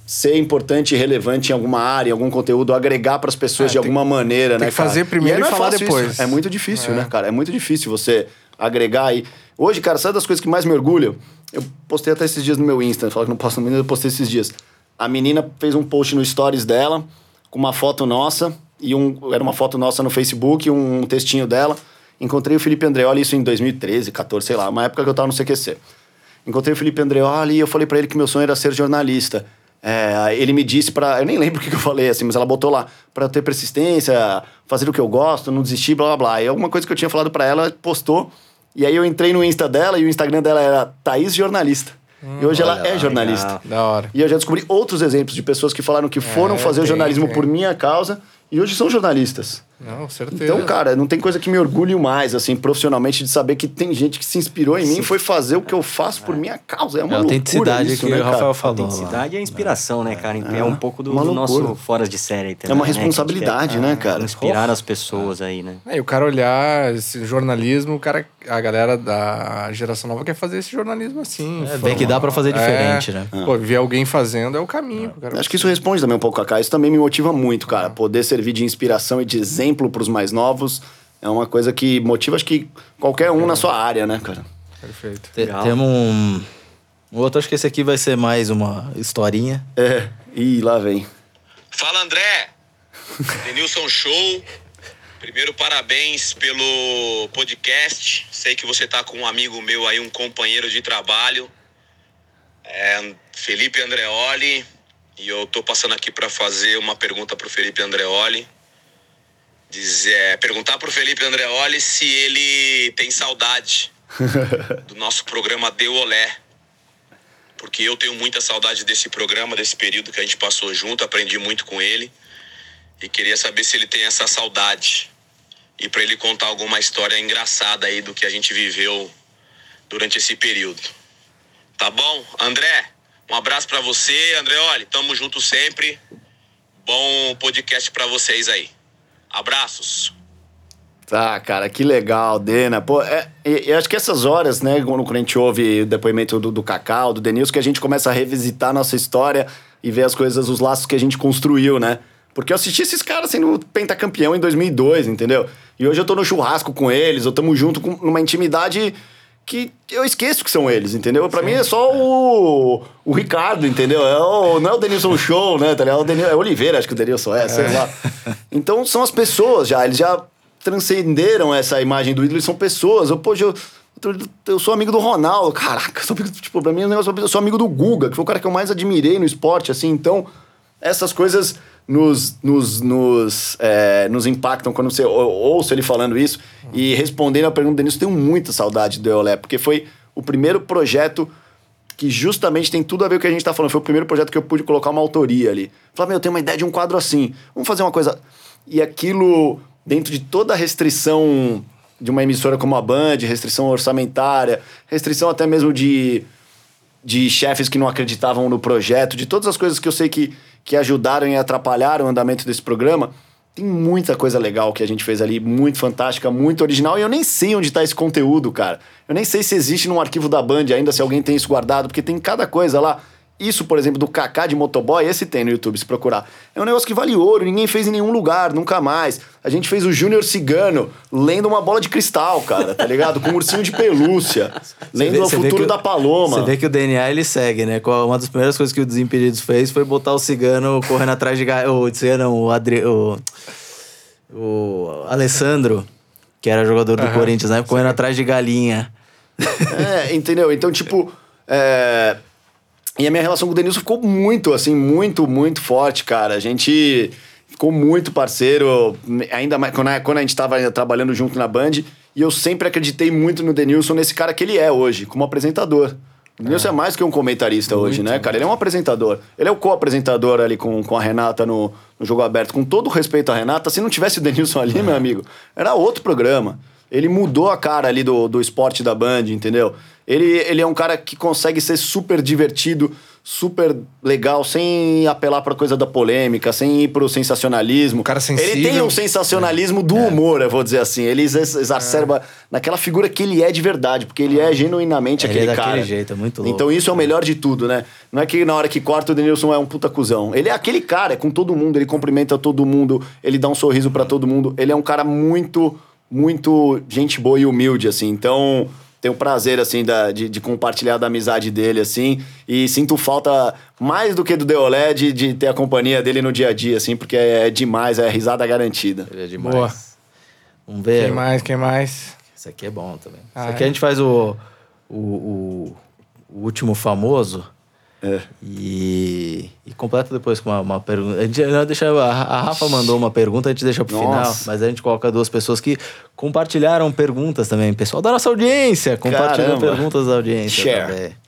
ser importante e relevante em alguma área, em algum conteúdo, agregar para as pessoas É, de tem- alguma maneira, tem né? que cara? fazer primeiro não e falar fácil depois. isso. É muito difícil, É. né, cara? É muito difícil você agregar e. Hoje, cara, sabe das coisas que mais me orgulham? Eu postei até esses dias no meu Insta, falo que não posto no eu postei esses dias. A menina fez um post no stories dela, com uma foto nossa, e um. Era uma foto nossa no Facebook, um textinho dela. Encontrei o Felipe Andreoli, isso em 2013, 14, sei lá, uma época que eu tava no CQC. Encontrei o Felipe Andreoli e eu falei pra ele que meu sonho era ser jornalista. É, ele me disse pra. Eu nem lembro o que que eu falei, assim, mas ela botou lá pra ter persistência, fazer o que eu gosto, não desistir, blá blá blá. E alguma coisa que eu tinha falado pra ela, postou. E aí eu entrei no Insta dela e o Instagram dela era Thaís Jornalista. e hoje ela é lá, jornalista. legal. Da hora. E eu já descobri outros exemplos de pessoas que falaram que foram É, fazer o jornalismo tem. por minha causa e hoje são jornalistas. Não, certeza. Então, cara, não tem coisa que me orgulhe mais, assim, profissionalmente, de saber que tem gente que se inspirou em mim e foi fazer o que eu faço por minha causa. É uma É autenticidade isso, que né, o cara? Rafael falou. lá. Autenticidade é inspiração, né, cara? É, um pouco do, do nosso fora de série também. É uma né? Responsabilidade, quer, né, cara? Inspirar as pessoas aí, né? É, e o cara olhar esse jornalismo, o cara, a galera da geração nova quer fazer esse jornalismo assim. É, vê que dá pra fazer diferente, né? Pô, ver alguém fazendo é o caminho. Acho que isso responde também um pouco a Kaká. Isso também me motiva muito, cara. Poder servir de inspiração e de exemplo pros mais novos é uma coisa que motiva, acho que qualquer um na sua área, né, cara? Perfeito. Te-. Temos um... outro, acho que esse aqui vai ser mais uma historinha. É. Ih, lá vem. Fala André, Denilson Show. Primeiro, parabéns pelo podcast. Sei que você tá com um amigo meu aí, um companheiro de trabalho, é, Felipe Andreoli. E eu tô passando aqui para fazer uma pergunta pro Felipe Andreoli. Dizer, perguntar pro Felipe Andreoli se ele tem saudade do nosso programa Deu Olé. Porque eu tenho muita saudade desse programa, desse período que a gente passou junto, aprendi muito com ele. E queria saber se ele tem essa saudade. E para ele contar alguma história engraçada aí do que a gente viveu durante esse período. Tá bom? André, um abraço para você, André. Olha, tamo junto sempre. Bom podcast para vocês aí. Abraços. Tá, cara, que legal, Dena. Pô, é, eu acho que essas horas, né, quando a gente ouve o depoimento do, do Cacau, do Denilson, que a gente começa a revisitar a nossa história e ver as coisas, os laços que a gente construiu, né? Porque eu assisti esses caras sendo pentacampeão em 2002, entendeu? E hoje eu tô no churrasco com eles, eu tamo junto com numa intimidade que eu esqueço que são eles, entendeu? Pra mim é só o, o Ricardo, entendeu? É o, não é o Denilson Show, né? Tá ligado? O Denil, é Oliveira, acho que o Denilson é, sei lá. Então são as pessoas já, eles já transcenderam essa imagem do ídolo e são pessoas. Eu, pô, eu, eu sou amigo do Ronaldo, caraca, eu sou amigo, tipo, pra mim é um negócio, eu sou amigo do Guga, que foi o cara que eu mais admirei no esporte, assim, então essas coisas nos, nos, nos, é, nos impactam quando você ou- ouço ele falando isso. E respondendo a pergunta do Denilson, tenho muita saudade do Eolé, porque foi o primeiro projeto que justamente tem tudo a ver com o que a gente tá falando. Foi o primeiro projeto que eu pude colocar uma autoria ali. Falar, meu, eu tenho uma ideia de um quadro assim. Vamos fazer uma coisa. E aquilo, dentro de toda a restrição de uma emissora como a Band, restrição orçamentária, restrição até mesmo de de chefes que não acreditavam no projeto, de todas as coisas que eu sei que, que ajudaram e atrapalharam o andamento desse programa. Tem muita coisa legal que a gente fez ali, muito fantástica, muito original, e eu nem sei onde está esse conteúdo, cara. Eu nem sei se existe num arquivo da Band ainda, se alguém tem isso guardado, porque tem cada coisa lá. Isso, por exemplo, do Kaká de motoboy, esse tem no YouTube, se procurar. É um negócio que vale ouro, ninguém fez em nenhum lugar, nunca mais. A gente fez o Júnior Cigano lendo uma bola de cristal, cara, tá ligado? Com um ursinho de pelúcia, lendo vê- o futuro da Paloma. Você vê que o DNA ele segue, né? Uma das primeiras coisas que o Desimpedidos fez foi botar o cigano correndo atrás de. O cigano, não, o, Adri, o, o Alessandro, que era jogador do Corinthians, né? Correndo atrás de galinha. É, entendeu? Então, tipo. é, E a minha relação com o Denilson ficou muito, assim, muito, muito forte, cara. A gente ficou muito parceiro, ainda mais quando a, quando a gente tava trabalhando junto na Band. E eu sempre acreditei muito no Denilson, nesse cara que ele é hoje, como apresentador. O Denilson é. mais que um comentarista hoje, né, cara? Ele é um apresentador. Ele é o co-apresentador ali com, com a Renata no, no Jogo Aberto. Com todo o respeito à Renata, se não tivesse o Denilson ali, meu amigo, era outro programa. Ele mudou a cara ali do, do esporte da Band, entendeu? Ele, ele é um cara que consegue ser super divertido, super legal, sem apelar pra coisa da polêmica, sem ir pro sensacionalismo. cara sensível. Ele tem um sensacionalismo do humor, eu vou dizer assim. Ele ex- exacerba naquela figura que ele é de verdade, porque ele é genuinamente Ele aquele é daquele cara. jeito, é muito louco. Então isso é o melhor de tudo, né? Não é que na hora que corta o Denilson é um puta cuzão. Ele é aquele cara, é com todo mundo, ele cumprimenta todo mundo, ele dá um sorriso pra todo mundo. Ele é um cara muito, muito gente boa e humilde, assim. Então, tenho prazer, assim, da, de, de compartilhar da amizade dele, assim. E sinto falta, mais do que do Deolé, de, de ter a companhia dele no dia a dia, assim, porque é demais, é risada garantida. Ele é demais. Boa. Vamos ver. Quem mais? Quem mais? Esse aqui é bom também. Ah, Esse aqui é? a gente faz o, o, o, o último famoso. É. E, e completa depois com uma, uma pergunta. A gente não, deixa, a, Rafa mandou uma pergunta, a gente deixa pro final, Nossa. mas a gente coloca duas pessoas que compartilharam perguntas também. Pessoal da nossa audiência, compartilhou Caramba. perguntas da audiência Share. também.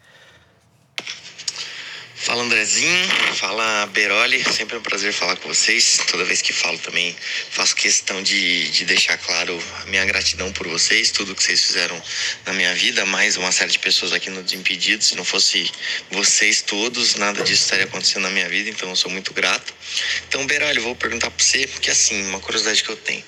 Fala Andrezinho, fala Beroli, sempre é um prazer falar com vocês. Toda vez que falo também faço questão de, de deixar claro a minha gratidão por vocês, tudo que vocês fizeram na minha vida, mais uma série de pessoas aqui no Desimpedidos. Se não fosse vocês todos, nada disso estaria acontecendo na minha vida, então eu sou muito grato. Então, Beroli, vou perguntar pra você, porque assim, uma curiosidade que eu tenho.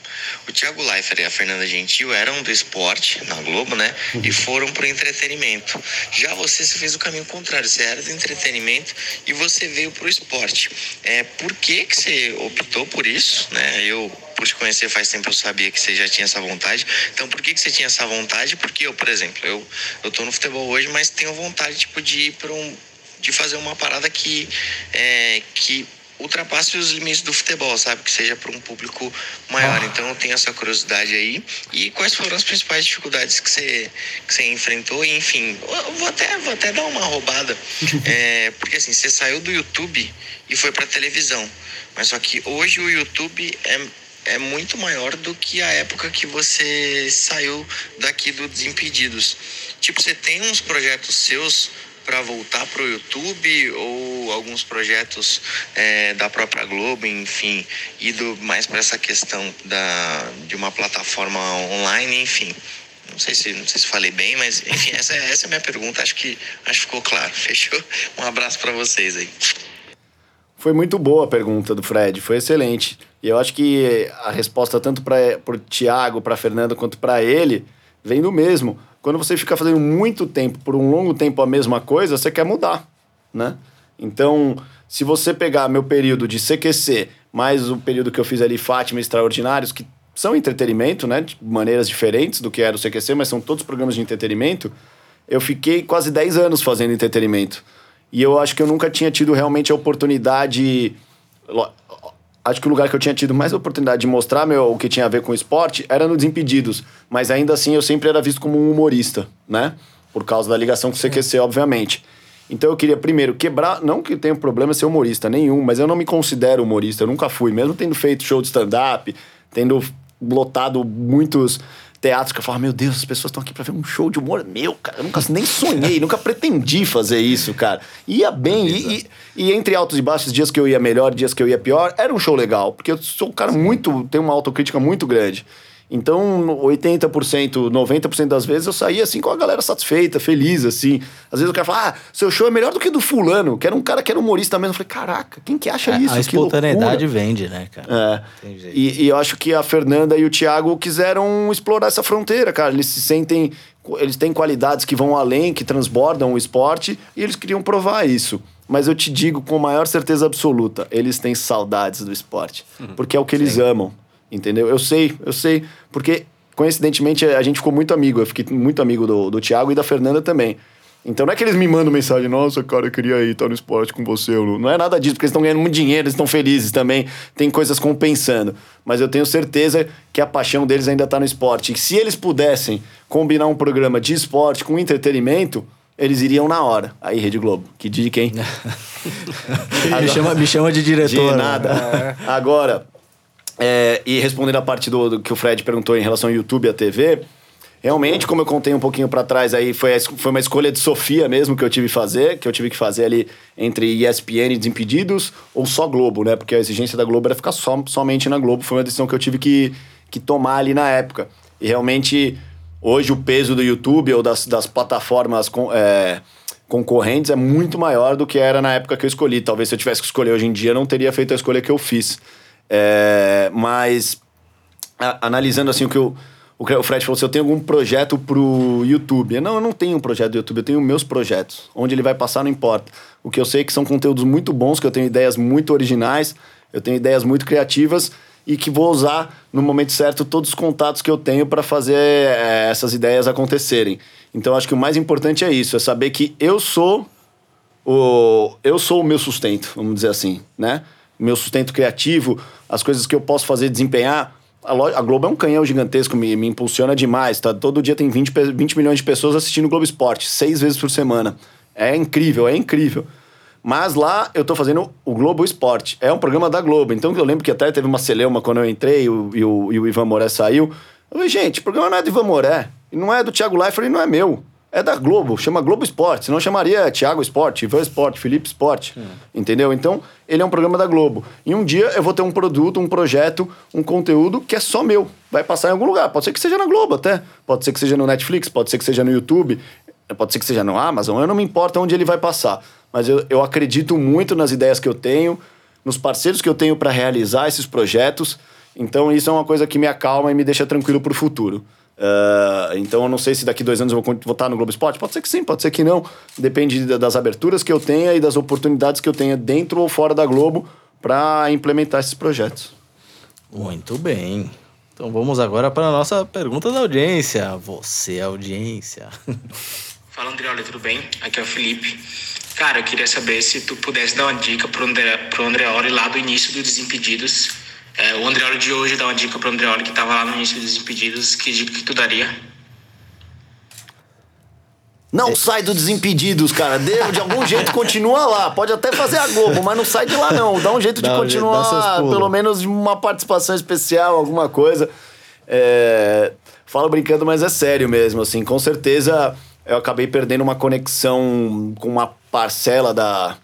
O Thiago Leifert e a Fernanda Gentil eram do esporte na Globo, né? E foram pro entretenimento. Já você, você fez o caminho contrário. Você era do entretenimento e você veio pro esporte. É, por que que você optou por isso, né? Eu, por te conhecer faz tempo, eu sabia que você já tinha essa vontade. Então, por que que você tinha essa vontade? Porque eu, por exemplo, eu, eu tô no futebol hoje, mas tenho vontade, tipo, de ir pra um... De fazer uma parada que... É, que ultrapasse os limites do futebol, sabe? Que seja para um público maior. Então eu tenho essa curiosidade aí. E quais foram as principais dificuldades que você, que você enfrentou? E, enfim, eu vou até, vou até dar uma roubada. É, porque assim, você saiu do YouTube e foi para televisão. Mas só que hoje o YouTube é é muito maior do que a época que você saiu daqui do Desimpedidos. Tipo, você tem uns projetos seus para voltar pro YouTube ou alguns projetos é, da própria Globo, enfim, ido mais para essa questão da, de uma plataforma online, enfim. Não sei se não sei se falei bem, mas enfim, essa, é- essa é a minha pergunta. Acho que acho que ficou claro. Fechou? Um abraço para vocês aí. Foi muito boa a pergunta do Fred, foi excelente. E eu acho que a resposta tanto para o Thiago, para Fernando, quanto para ele, vem do mesmo. Quando você fica fazendo muito tempo, por um longo tempo a mesma coisa, você quer mudar, né? Então, se você pegar meu período de CQC, mais o período que eu fiz ali Fátima Extraordinários, que são entretenimento, né? De maneiras diferentes do que era o CQC, mas são todos programas de entretenimento, eu fiquei quase 10 anos fazendo entretenimento. E eu acho que eu nunca tinha tido realmente a oportunidade. Acho que o lugar que eu tinha tido mais oportunidade de mostrar meu, o que tinha a ver com esporte era no Desimpedidos. Mas ainda assim eu sempre era visto como um humorista, né? Por causa da ligação com o CQC, obviamente. Então eu queria primeiro quebrar. Não que tenha problema ser humorista, nenhum, mas eu não me considero humorista, eu nunca fui. Mesmo tendo feito show de stand-up, tendo lotado muitos teatros que eu falava, meu Deus, as pessoas estão aqui pra ver um show de humor meu, cara. Eu nunca nem sonhei, nunca pretendi fazer isso, cara. Ia bem, e, e, e entre altos e baixos, dias que eu ia melhor, dias que eu ia pior, era um show legal, porque eu sou um cara muito, tenho uma autocrítica muito grande. Então, 80%, 90% das vezes eu saía assim com a galera satisfeita, feliz, assim. Às vezes o cara fala, ah, seu show é melhor do que do fulano, que era um cara que era humorista mesmo. Eu falei, caraca, quem que acha isso? É, a Que loucura." espontaneidade vende, né, cara? É. E, e eu acho que a Fernanda e o Thiago quiseram explorar essa fronteira, cara. Eles se sentem. Eles têm qualidades que vão além, que transbordam o esporte, e eles queriam provar isso. Mas eu te digo com maior certeza absoluta: eles têm saudades do esporte. Porque é o que eles amam. Entendeu? Eu sei, eu sei. Porque, coincidentemente, a gente ficou muito amigo. Eu fiquei muito amigo do, do Thiago e da Fernanda também. Então não é que eles me mandam mensagem, nossa, cara, eu queria ir estar no esporte com você. Lu." Não é nada disso, porque eles estão ganhando muito dinheiro, eles estão felizes também, tem coisas compensando. Mas eu tenho certeza que a paixão deles ainda está no esporte. E se eles pudessem combinar um programa de esporte com entretenimento, eles iriam na hora. Aí, Rede Globo, que dica, hein? me, chama, me chama de diretor. De nada. Agora, é, e respondendo a parte do, do que o Fred perguntou em relação ao YouTube e a TV, realmente, como eu contei um pouquinho para trás, aí foi, foi uma escolha de Sofia mesmo que eu tive que fazer, que eu tive que fazer ali entre ESPN e Desimpedidos ou só Globo, né? Porque a exigência da Globo era ficar somente na Globo. Foi uma decisão que eu tive que, que tomar ali na época. E realmente, hoje o peso do YouTube ou das, das plataformas com- é, concorrentes é muito maior do que era na época que eu escolhi. Talvez se eu tivesse que escolher hoje em dia, não teria feito a escolha que eu fiz. É, mas a- analisando assim o que eu, o Fred falou, se eu tenho algum projeto pro YouTube. Não, eu não tenho um projeto do YouTube, eu tenho meus projetos. Onde ele vai passar não importa. O que eu sei é que são conteúdos muito bons, que eu tenho ideias muito originais, eu tenho ideias muito criativas e que vou usar no momento certo todos os contatos que eu tenho para fazer eh, essas ideias acontecerem. Então acho que o mais importante é isso, é saber que eu sou o, eu sou o meu sustento, vamos dizer assim, né? Meu sustento criativo, as coisas que eu posso fazer desempenhar. A, a Globo é um canhão gigantesco, me, me impulsiona demais. Tá? Todo dia tem 20, pe- 20 milhões de pessoas assistindo o Globo Esporte, seis vezes por semana. É incrível, é incrível. Mas lá eu tô fazendo o Globo Esporte. É um programa da Globo. Então eu lembro que até teve uma celeuma quando eu entrei e o, e o, e o Ivan Moré saiu. Eu falei, gente, o programa não é do Ivan Moré. Não é do Thiago Leifert e não é meu. É da Globo, chama Globo Esporte. Senão chamaria Thiago Esporte, Ivan Esporte, Felipe Esporte. Entendeu? Então, ele é um programa da Globo. E um dia eu vou ter um produto, um projeto, um conteúdo que é só meu. Vai passar em algum lugar. Pode ser que seja na Globo até. Pode ser que seja no Netflix, pode ser que seja no YouTube. Pode ser que seja no Amazon, eu não me importa onde ele vai passar. Mas eu, eu acredito muito nas ideias que eu tenho, nos parceiros que eu tenho para realizar esses projetos. Então isso é uma coisa que me acalma e me deixa tranquilo para o futuro. Ah, então eu não sei se daqui dois anos eu vou estar no Globo Esporte. Pode ser que sim, pode ser que não. Depende da- das aberturas que eu tenha e das oportunidades que eu tenha dentro ou fora da Globo para implementar esses projetos. Muito bem. Então vamos agora para a nossa pergunta da audiência. Você, audiência. Fala Andreoli, tudo bem? Aqui é o Felipe. Cara, eu queria saber se tu pudesse dar uma dica pro, André, pro Andreoli lá do início do Desimpedidos. É, o Andreoli de hoje dá uma dica pro Andreoli que tava lá no início do Desimpedidos. Que dica que tu daria? Não sai do Desimpedidos, cara. De, de algum jeito continua lá. Pode até fazer a Globo, mas não sai de lá, não. Dá um jeito de Dá um jeito, dá seus continuar, pulos. pelo menos de uma participação especial, alguma coisa. É, falo brincando, mas é sério mesmo, assim. Com certeza eu acabei perdendo uma conexão com uma parcela da...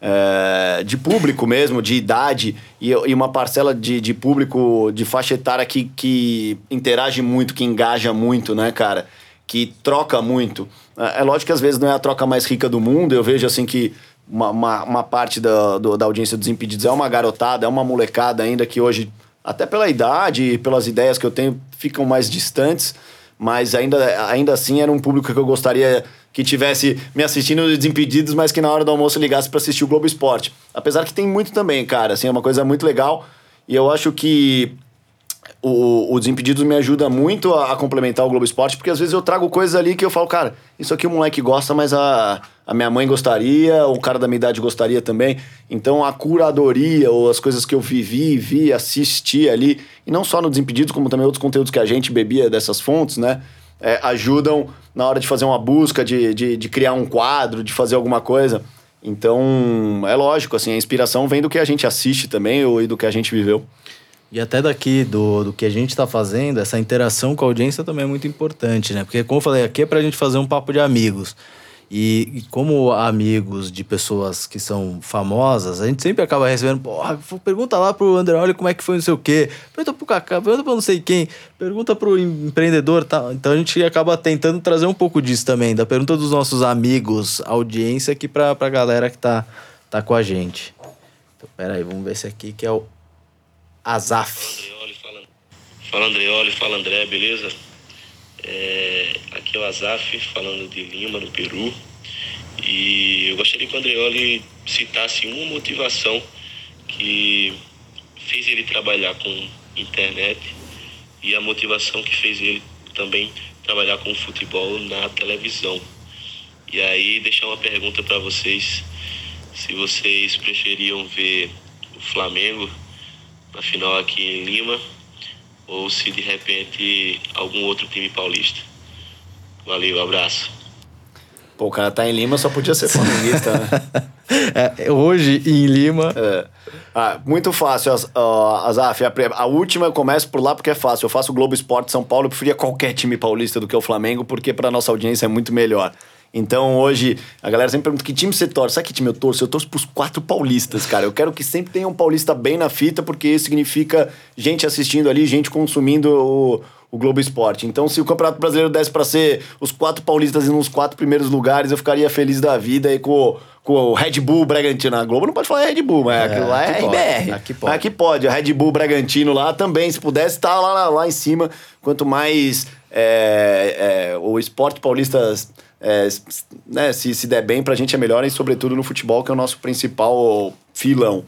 é, de público mesmo, de idade, e, e uma parcela de, de público de faixa etária que, que interage muito, que engaja muito, né, cara? que troca muito. É é lógico que às vezes não é a troca mais rica do mundo, eu vejo assim que uma, uma, uma parte da, do- da audiência dos Impedidos é uma garotada, é uma molecada ainda que hoje, até pela idade e pelas ideias que eu tenho, ficam mais distantes, mas ainda, ainda assim era um público que eu gostaria que tivesse me assistindo Desimpedidos, mas que na hora do almoço ligasse para assistir o Globo Esporte. Apesar que tem muito também, cara, assim, é uma coisa muito legal e eu acho que o, o Desimpedidos me ajuda muito a, a complementar o Globo Esporte, porque às vezes eu trago coisas ali que eu falo, cara, isso aqui o moleque gosta, mas a, a minha mãe gostaria, o cara da minha idade gostaria também. Então a curadoria ou as coisas que eu vivi, vi, assisti ali, e não só no Desimpedidos, como também outros conteúdos que a gente bebia dessas fontes, né? É, ajudam na hora de fazer uma busca, de, de, de criar um quadro, de fazer alguma coisa. Então, é lógico, assim, a inspiração vem do que a gente assiste também ou, e do que a gente viveu. E até daqui do, do que a gente está fazendo, essa interação com a audiência também é muito importante, né? Porque, como eu falei, aqui é pra gente fazer um papo de amigos. E, e como amigos de pessoas que são famosas, a gente sempre acaba recebendo, porra, pergunta lá pro Andreoli como é que foi não sei o quê, pergunta pro Kaká, pergunta pra não sei quem, pergunta pro em- empreendedor. Então a gente acaba tentando trazer um pouco disso também, da pergunta dos nossos amigos, audiência aqui pra, pra galera que tá, tá com a gente. Então, pera aí, vamos ver esse aqui que é o Azaf. Fala, fala Andreoli, fala André, beleza? É, aqui é o Azaf, falando de Lima, no Peru. E eu gostaria que o Andreoli citasse uma motivação que fez ele trabalhar com internet e a motivação que fez ele também trabalhar com futebol na televisão. E aí deixar uma pergunta para vocês, se vocês preferiam ver o Flamengo na final aqui em Lima ou se de repente algum outro time paulista. Valeu, abraço. Pô, o cara tá em Lima, só podia ser flamenguista, né? É, hoje, em Lima, É. Ah, muito fácil, Azaf. A, a última eu começo por lá porque é fácil. Eu faço o Globo Esporte São Paulo, eu preferia qualquer time paulista do que o Flamengo, porque pra nossa audiência é muito melhor. Então hoje, a galera sempre pergunta que time você torce. Sabe que time eu torço? Eu torço pros quatro paulistas, cara. Eu quero que sempre tenha um paulista bem na fita, porque isso significa gente assistindo ali, gente consumindo o, o Globo Esporte. Então, se o Campeonato Brasileiro desse pra ser os quatro paulistas nos quatro primeiros lugares, eu ficaria feliz da vida e com, com o Red Bull Bragantino. A Globo não pode falar Red Bull, mas aquilo lá é aqui pode, RBR. aqui pode. Aqui pode. A Red Bull Bragantino lá também, se pudesse, estar lá, lá, lá em cima. Quanto mais é, é, o esporte paulista é, né, se, se der bem pra gente é melhor, e sobretudo no futebol, que é o nosso principal filão.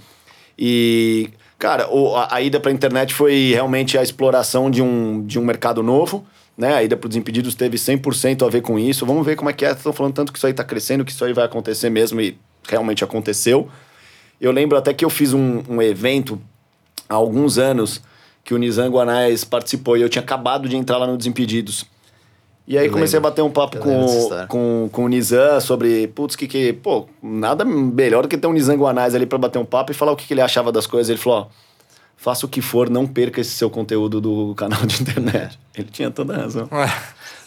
E, cara, o- a, a ida pra internet foi realmente a exploração de um, de um mercado novo. Né? A ida pro Desimpedidos teve 100% a ver com isso. Vamos ver como é que é. Estão falando tanto que isso aí tá crescendo, que isso aí vai acontecer mesmo, e realmente aconteceu. Eu lembro até que eu fiz um, um evento há alguns anos que o Nizam Guanais participou e eu tinha acabado de entrar lá no Desimpedidos. E aí Eu comecei lembro. a bater um papo Eu com, com, com o Nizam sobre, putz, que que, pô, nada melhor do que ter um Nizam Guanais ali pra bater um papo e falar o que, que ele achava das coisas. Ele falou, ó, faça o que for, não perca esse seu conteúdo do canal de internet. Ele tinha toda a razão.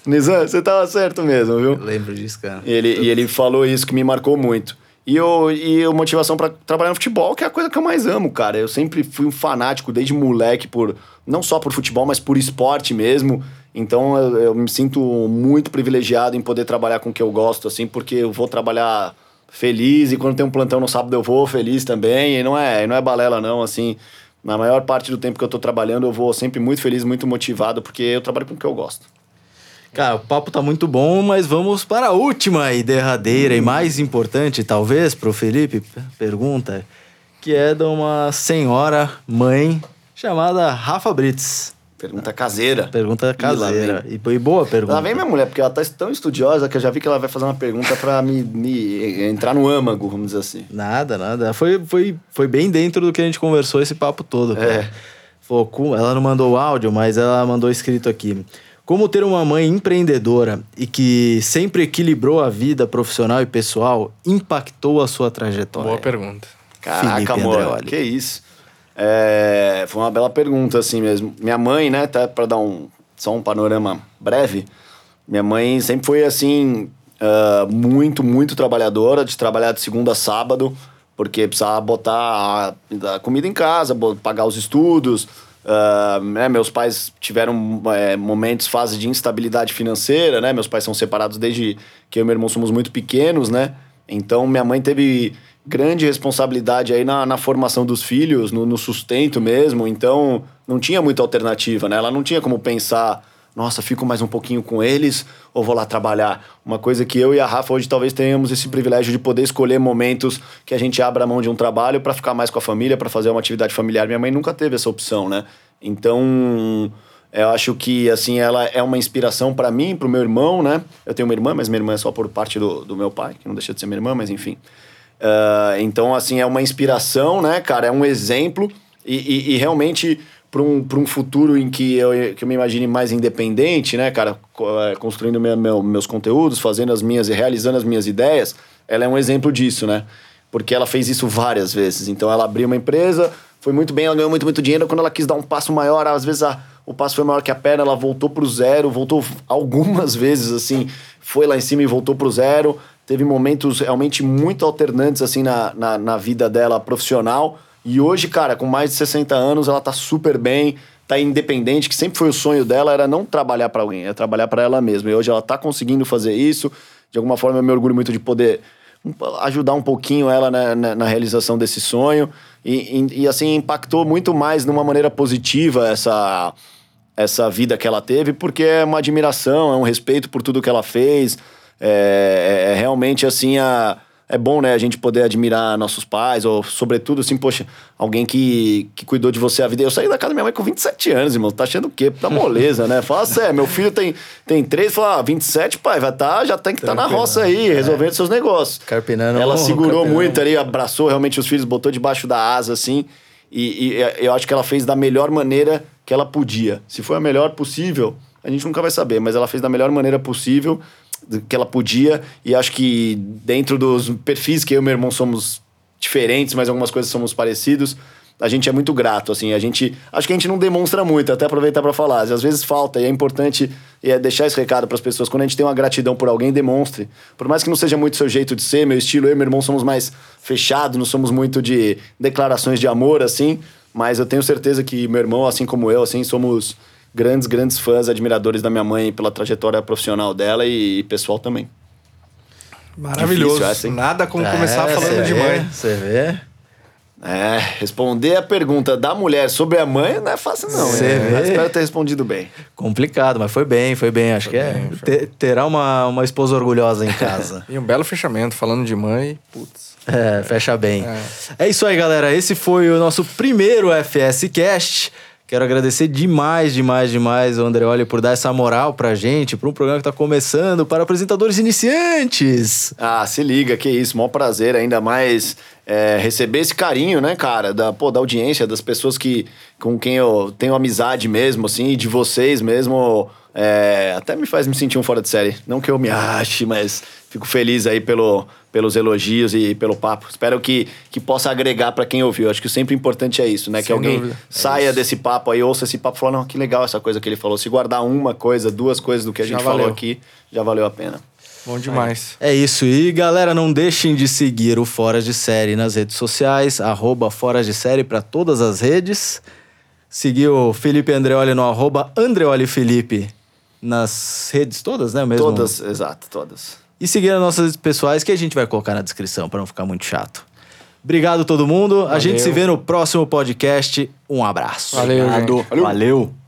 Nizam, você tava certo mesmo, viu? eu lembro disso, cara. Ele, e ele falou isso que me marcou muito. E, eu, e a motivação pra trabalhar no futebol, que é a coisa que eu mais amo, cara. Eu sempre fui um fanático, desde moleque, por não só por futebol, mas por esporte mesmo. Então eu, eu me sinto muito privilegiado em poder trabalhar com o que eu gosto, assim, porque eu vou trabalhar feliz e quando tem um plantão no sábado eu vou feliz também. E não é, não é balela, não, assim. Na maior parte do tempo que eu tô trabalhando, eu vou sempre muito feliz, muito motivado, porque eu trabalho com o que eu gosto. Cara, o papo tá muito bom, mas vamos para a última e derradeira e mais importante, talvez, pro Felipe, pergunta, que é de uma senhora mãe chamada Rafa Brits. Pergunta caseira. Pergunta caseira. E, e boa pergunta. Lá vem minha mulher, porque ela tá tão estudiosa que eu já vi que ela vai fazer uma pergunta pra me, me entrar no âmago, vamos dizer assim. Nada, nada. Foi, foi, foi bem dentro do que a gente conversou esse papo todo. Cara. É. Falou, ela não mandou o áudio, mas ela mandou escrito aqui. Como ter uma mãe empreendedora e que sempre equilibrou a vida profissional e pessoal impactou a sua trajetória? Boa pergunta. Caraca, Felipe amor, Andreoli. que isso. É, foi uma bela pergunta, assim mesmo. Minha mãe, né, até pra dar um, só um panorama breve, minha mãe sempre foi, assim, ah, muito, muito trabalhadora, de trabalhar de segunda a sábado, porque precisava botar a, a comida em casa, pagar os estudos. ah, né, meus pais tiveram é, momentos, fases de instabilidade financeira, né? Meus pais são separados desde que eu e meu irmão somos muito pequenos, né? Então, minha mãe teve grande responsabilidade aí na, na formação dos filhos, no, no sustento mesmo. Então, não tinha muita alternativa, né? Ela não tinha como pensar, nossa, fico mais um pouquinho com eles ou vou lá trabalhar. Uma coisa que eu e a Rafa hoje talvez tenhamos esse privilégio de poder escolher momentos que a gente abra a mão de um trabalho para ficar mais com a família, para fazer uma atividade familiar. Minha mãe nunca teve essa opção, né? Então, eu acho que, assim, ela é uma inspiração para mim, para o meu irmão, né? Eu tenho uma irmã, mas minha irmã é só por parte do, do meu pai, que não deixa de ser minha irmã, mas enfim. Ah, então, assim, é uma inspiração, né, cara? É um exemplo. E, e- e realmente, para um, um futuro em que eu, que eu me imagine mais independente, né, cara? Eh, Construindo meu, meu- meus conteúdos, fazendo as minhas e realizando as minhas ideias, ela é um exemplo disso, né? Porque ela fez isso várias vezes. Então, ela abriu uma empresa, foi muito bem, ela ganhou muito, muito dinheiro. Quando ela quis dar um passo maior, às vezes a, o passo foi maior que a perna, ela voltou pro zero, voltou algumas vezes, assim, foi lá em cima e voltou pro zero. Teve momentos realmente muito alternantes, assim, na, na, na vida dela profissional. E hoje, cara, com mais de 60 anos, ela tá super bem, tá independente, que sempre foi o sonho dela, era não trabalhar para alguém, era trabalhar para ela mesma. E hoje ela tá conseguindo fazer isso. De alguma forma, eu me orgulho muito de poder ajudar um pouquinho ela na, na, na realização desse sonho. E, e, e, assim, impactou muito mais de uma maneira positiva essa, essa vida que ela teve, porque é uma admiração, é um respeito por tudo que ela fez. É, é- é realmente assim a. É bom, né, a gente poder admirar nossos pais, ou sobretudo, assim, poxa, alguém que, que cuidou de você a vida. Eu saí da casa da minha mãe com 27 anos, irmão. Tá achando o quê? Tá moleza, né? Fala sério, meu filho tem, tem três, fala, ah, 27, pai, vai tá, já tem que estar tá na roça aí, resolvendo seus negócios. Carpinando. Ela segurou muito ali, abraçou realmente os filhos, botou debaixo da asa, assim. E, e eu acho que ela fez da melhor maneira que ela podia. Se foi a melhor possível, a gente nunca vai saber, mas ela fez da melhor maneira possível. Que ela podia. E acho que dentro dos perfis que eu e meu irmão somos diferentes, mas algumas coisas somos parecidos. A gente é muito grato, assim, a gente... Acho que a gente não demonstra muito, até aproveitar para falar. Às vezes falta, e é importante é deixar esse recado para as pessoas. Quando a gente tem uma gratidão por alguém, demonstre. Por mais que não seja muito seu jeito de ser, meu estilo, eu e meu irmão somos mais fechados, não somos muito de declarações de amor, assim. Mas eu tenho certeza que meu irmão, assim como eu, assim, somos grandes, grandes fãs, admiradores da minha mãe pela trajetória profissional dela e, e pessoal também. Maravilhoso. Difícil essa? Nada como começar É, falando cê de vê, mãe. Você vê? É, responder a pergunta da mulher sobre a mãe não é fácil não. Cê hein? vê? Mas espero ter respondido bem. Complicado, mas foi bem, foi bem. Acho que é. Te- terá uma, uma esposa orgulhosa em casa. E um belo fechamento, falando de mãe. Putz. É, fecha bem. É. isso aí, galera. Esse foi o nosso primeiro FS Cast. Quero agradecer demais, demais, demais ao Andreoli por dar essa moral pra gente, pra um programa que tá começando, para apresentadores iniciantes. Ah, se liga, que isso, maior prazer, ainda mais é, receber esse carinho, né, cara, da, pô, da audiência, das pessoas que, com quem eu tenho amizade mesmo, assim, e de vocês mesmo, é, até me faz me sentir um fora de série. Não que eu me ache, mas fico feliz aí pelo, pelos elogios e pelo papo. Espero que, que possa agregar pra quem ouviu. Acho que o sempre importante é isso, né, que Sem alguém dúvida. saia desse papo aí, ouça esse papo e fala, não, que legal essa coisa que ele falou. Se guardar uma coisa, duas coisas do que a Já gente falou valeu. aqui, já valeu a pena. Bom demais. É isso. E galera, não deixem de seguir o Fora de Série nas redes sociais, arroba Fora de Série para todas as redes. Seguir o Felipe Andreoli no arroba Andreoli Felipe nas redes todas, né? Mesmo? Todas, exato, todas. E seguir as nossas redes pessoais que a gente vai colocar na descrição para não ficar muito chato. Obrigado todo mundo. A gente se vê no próximo podcast. Um abraço. Valeu, gente. Valeu.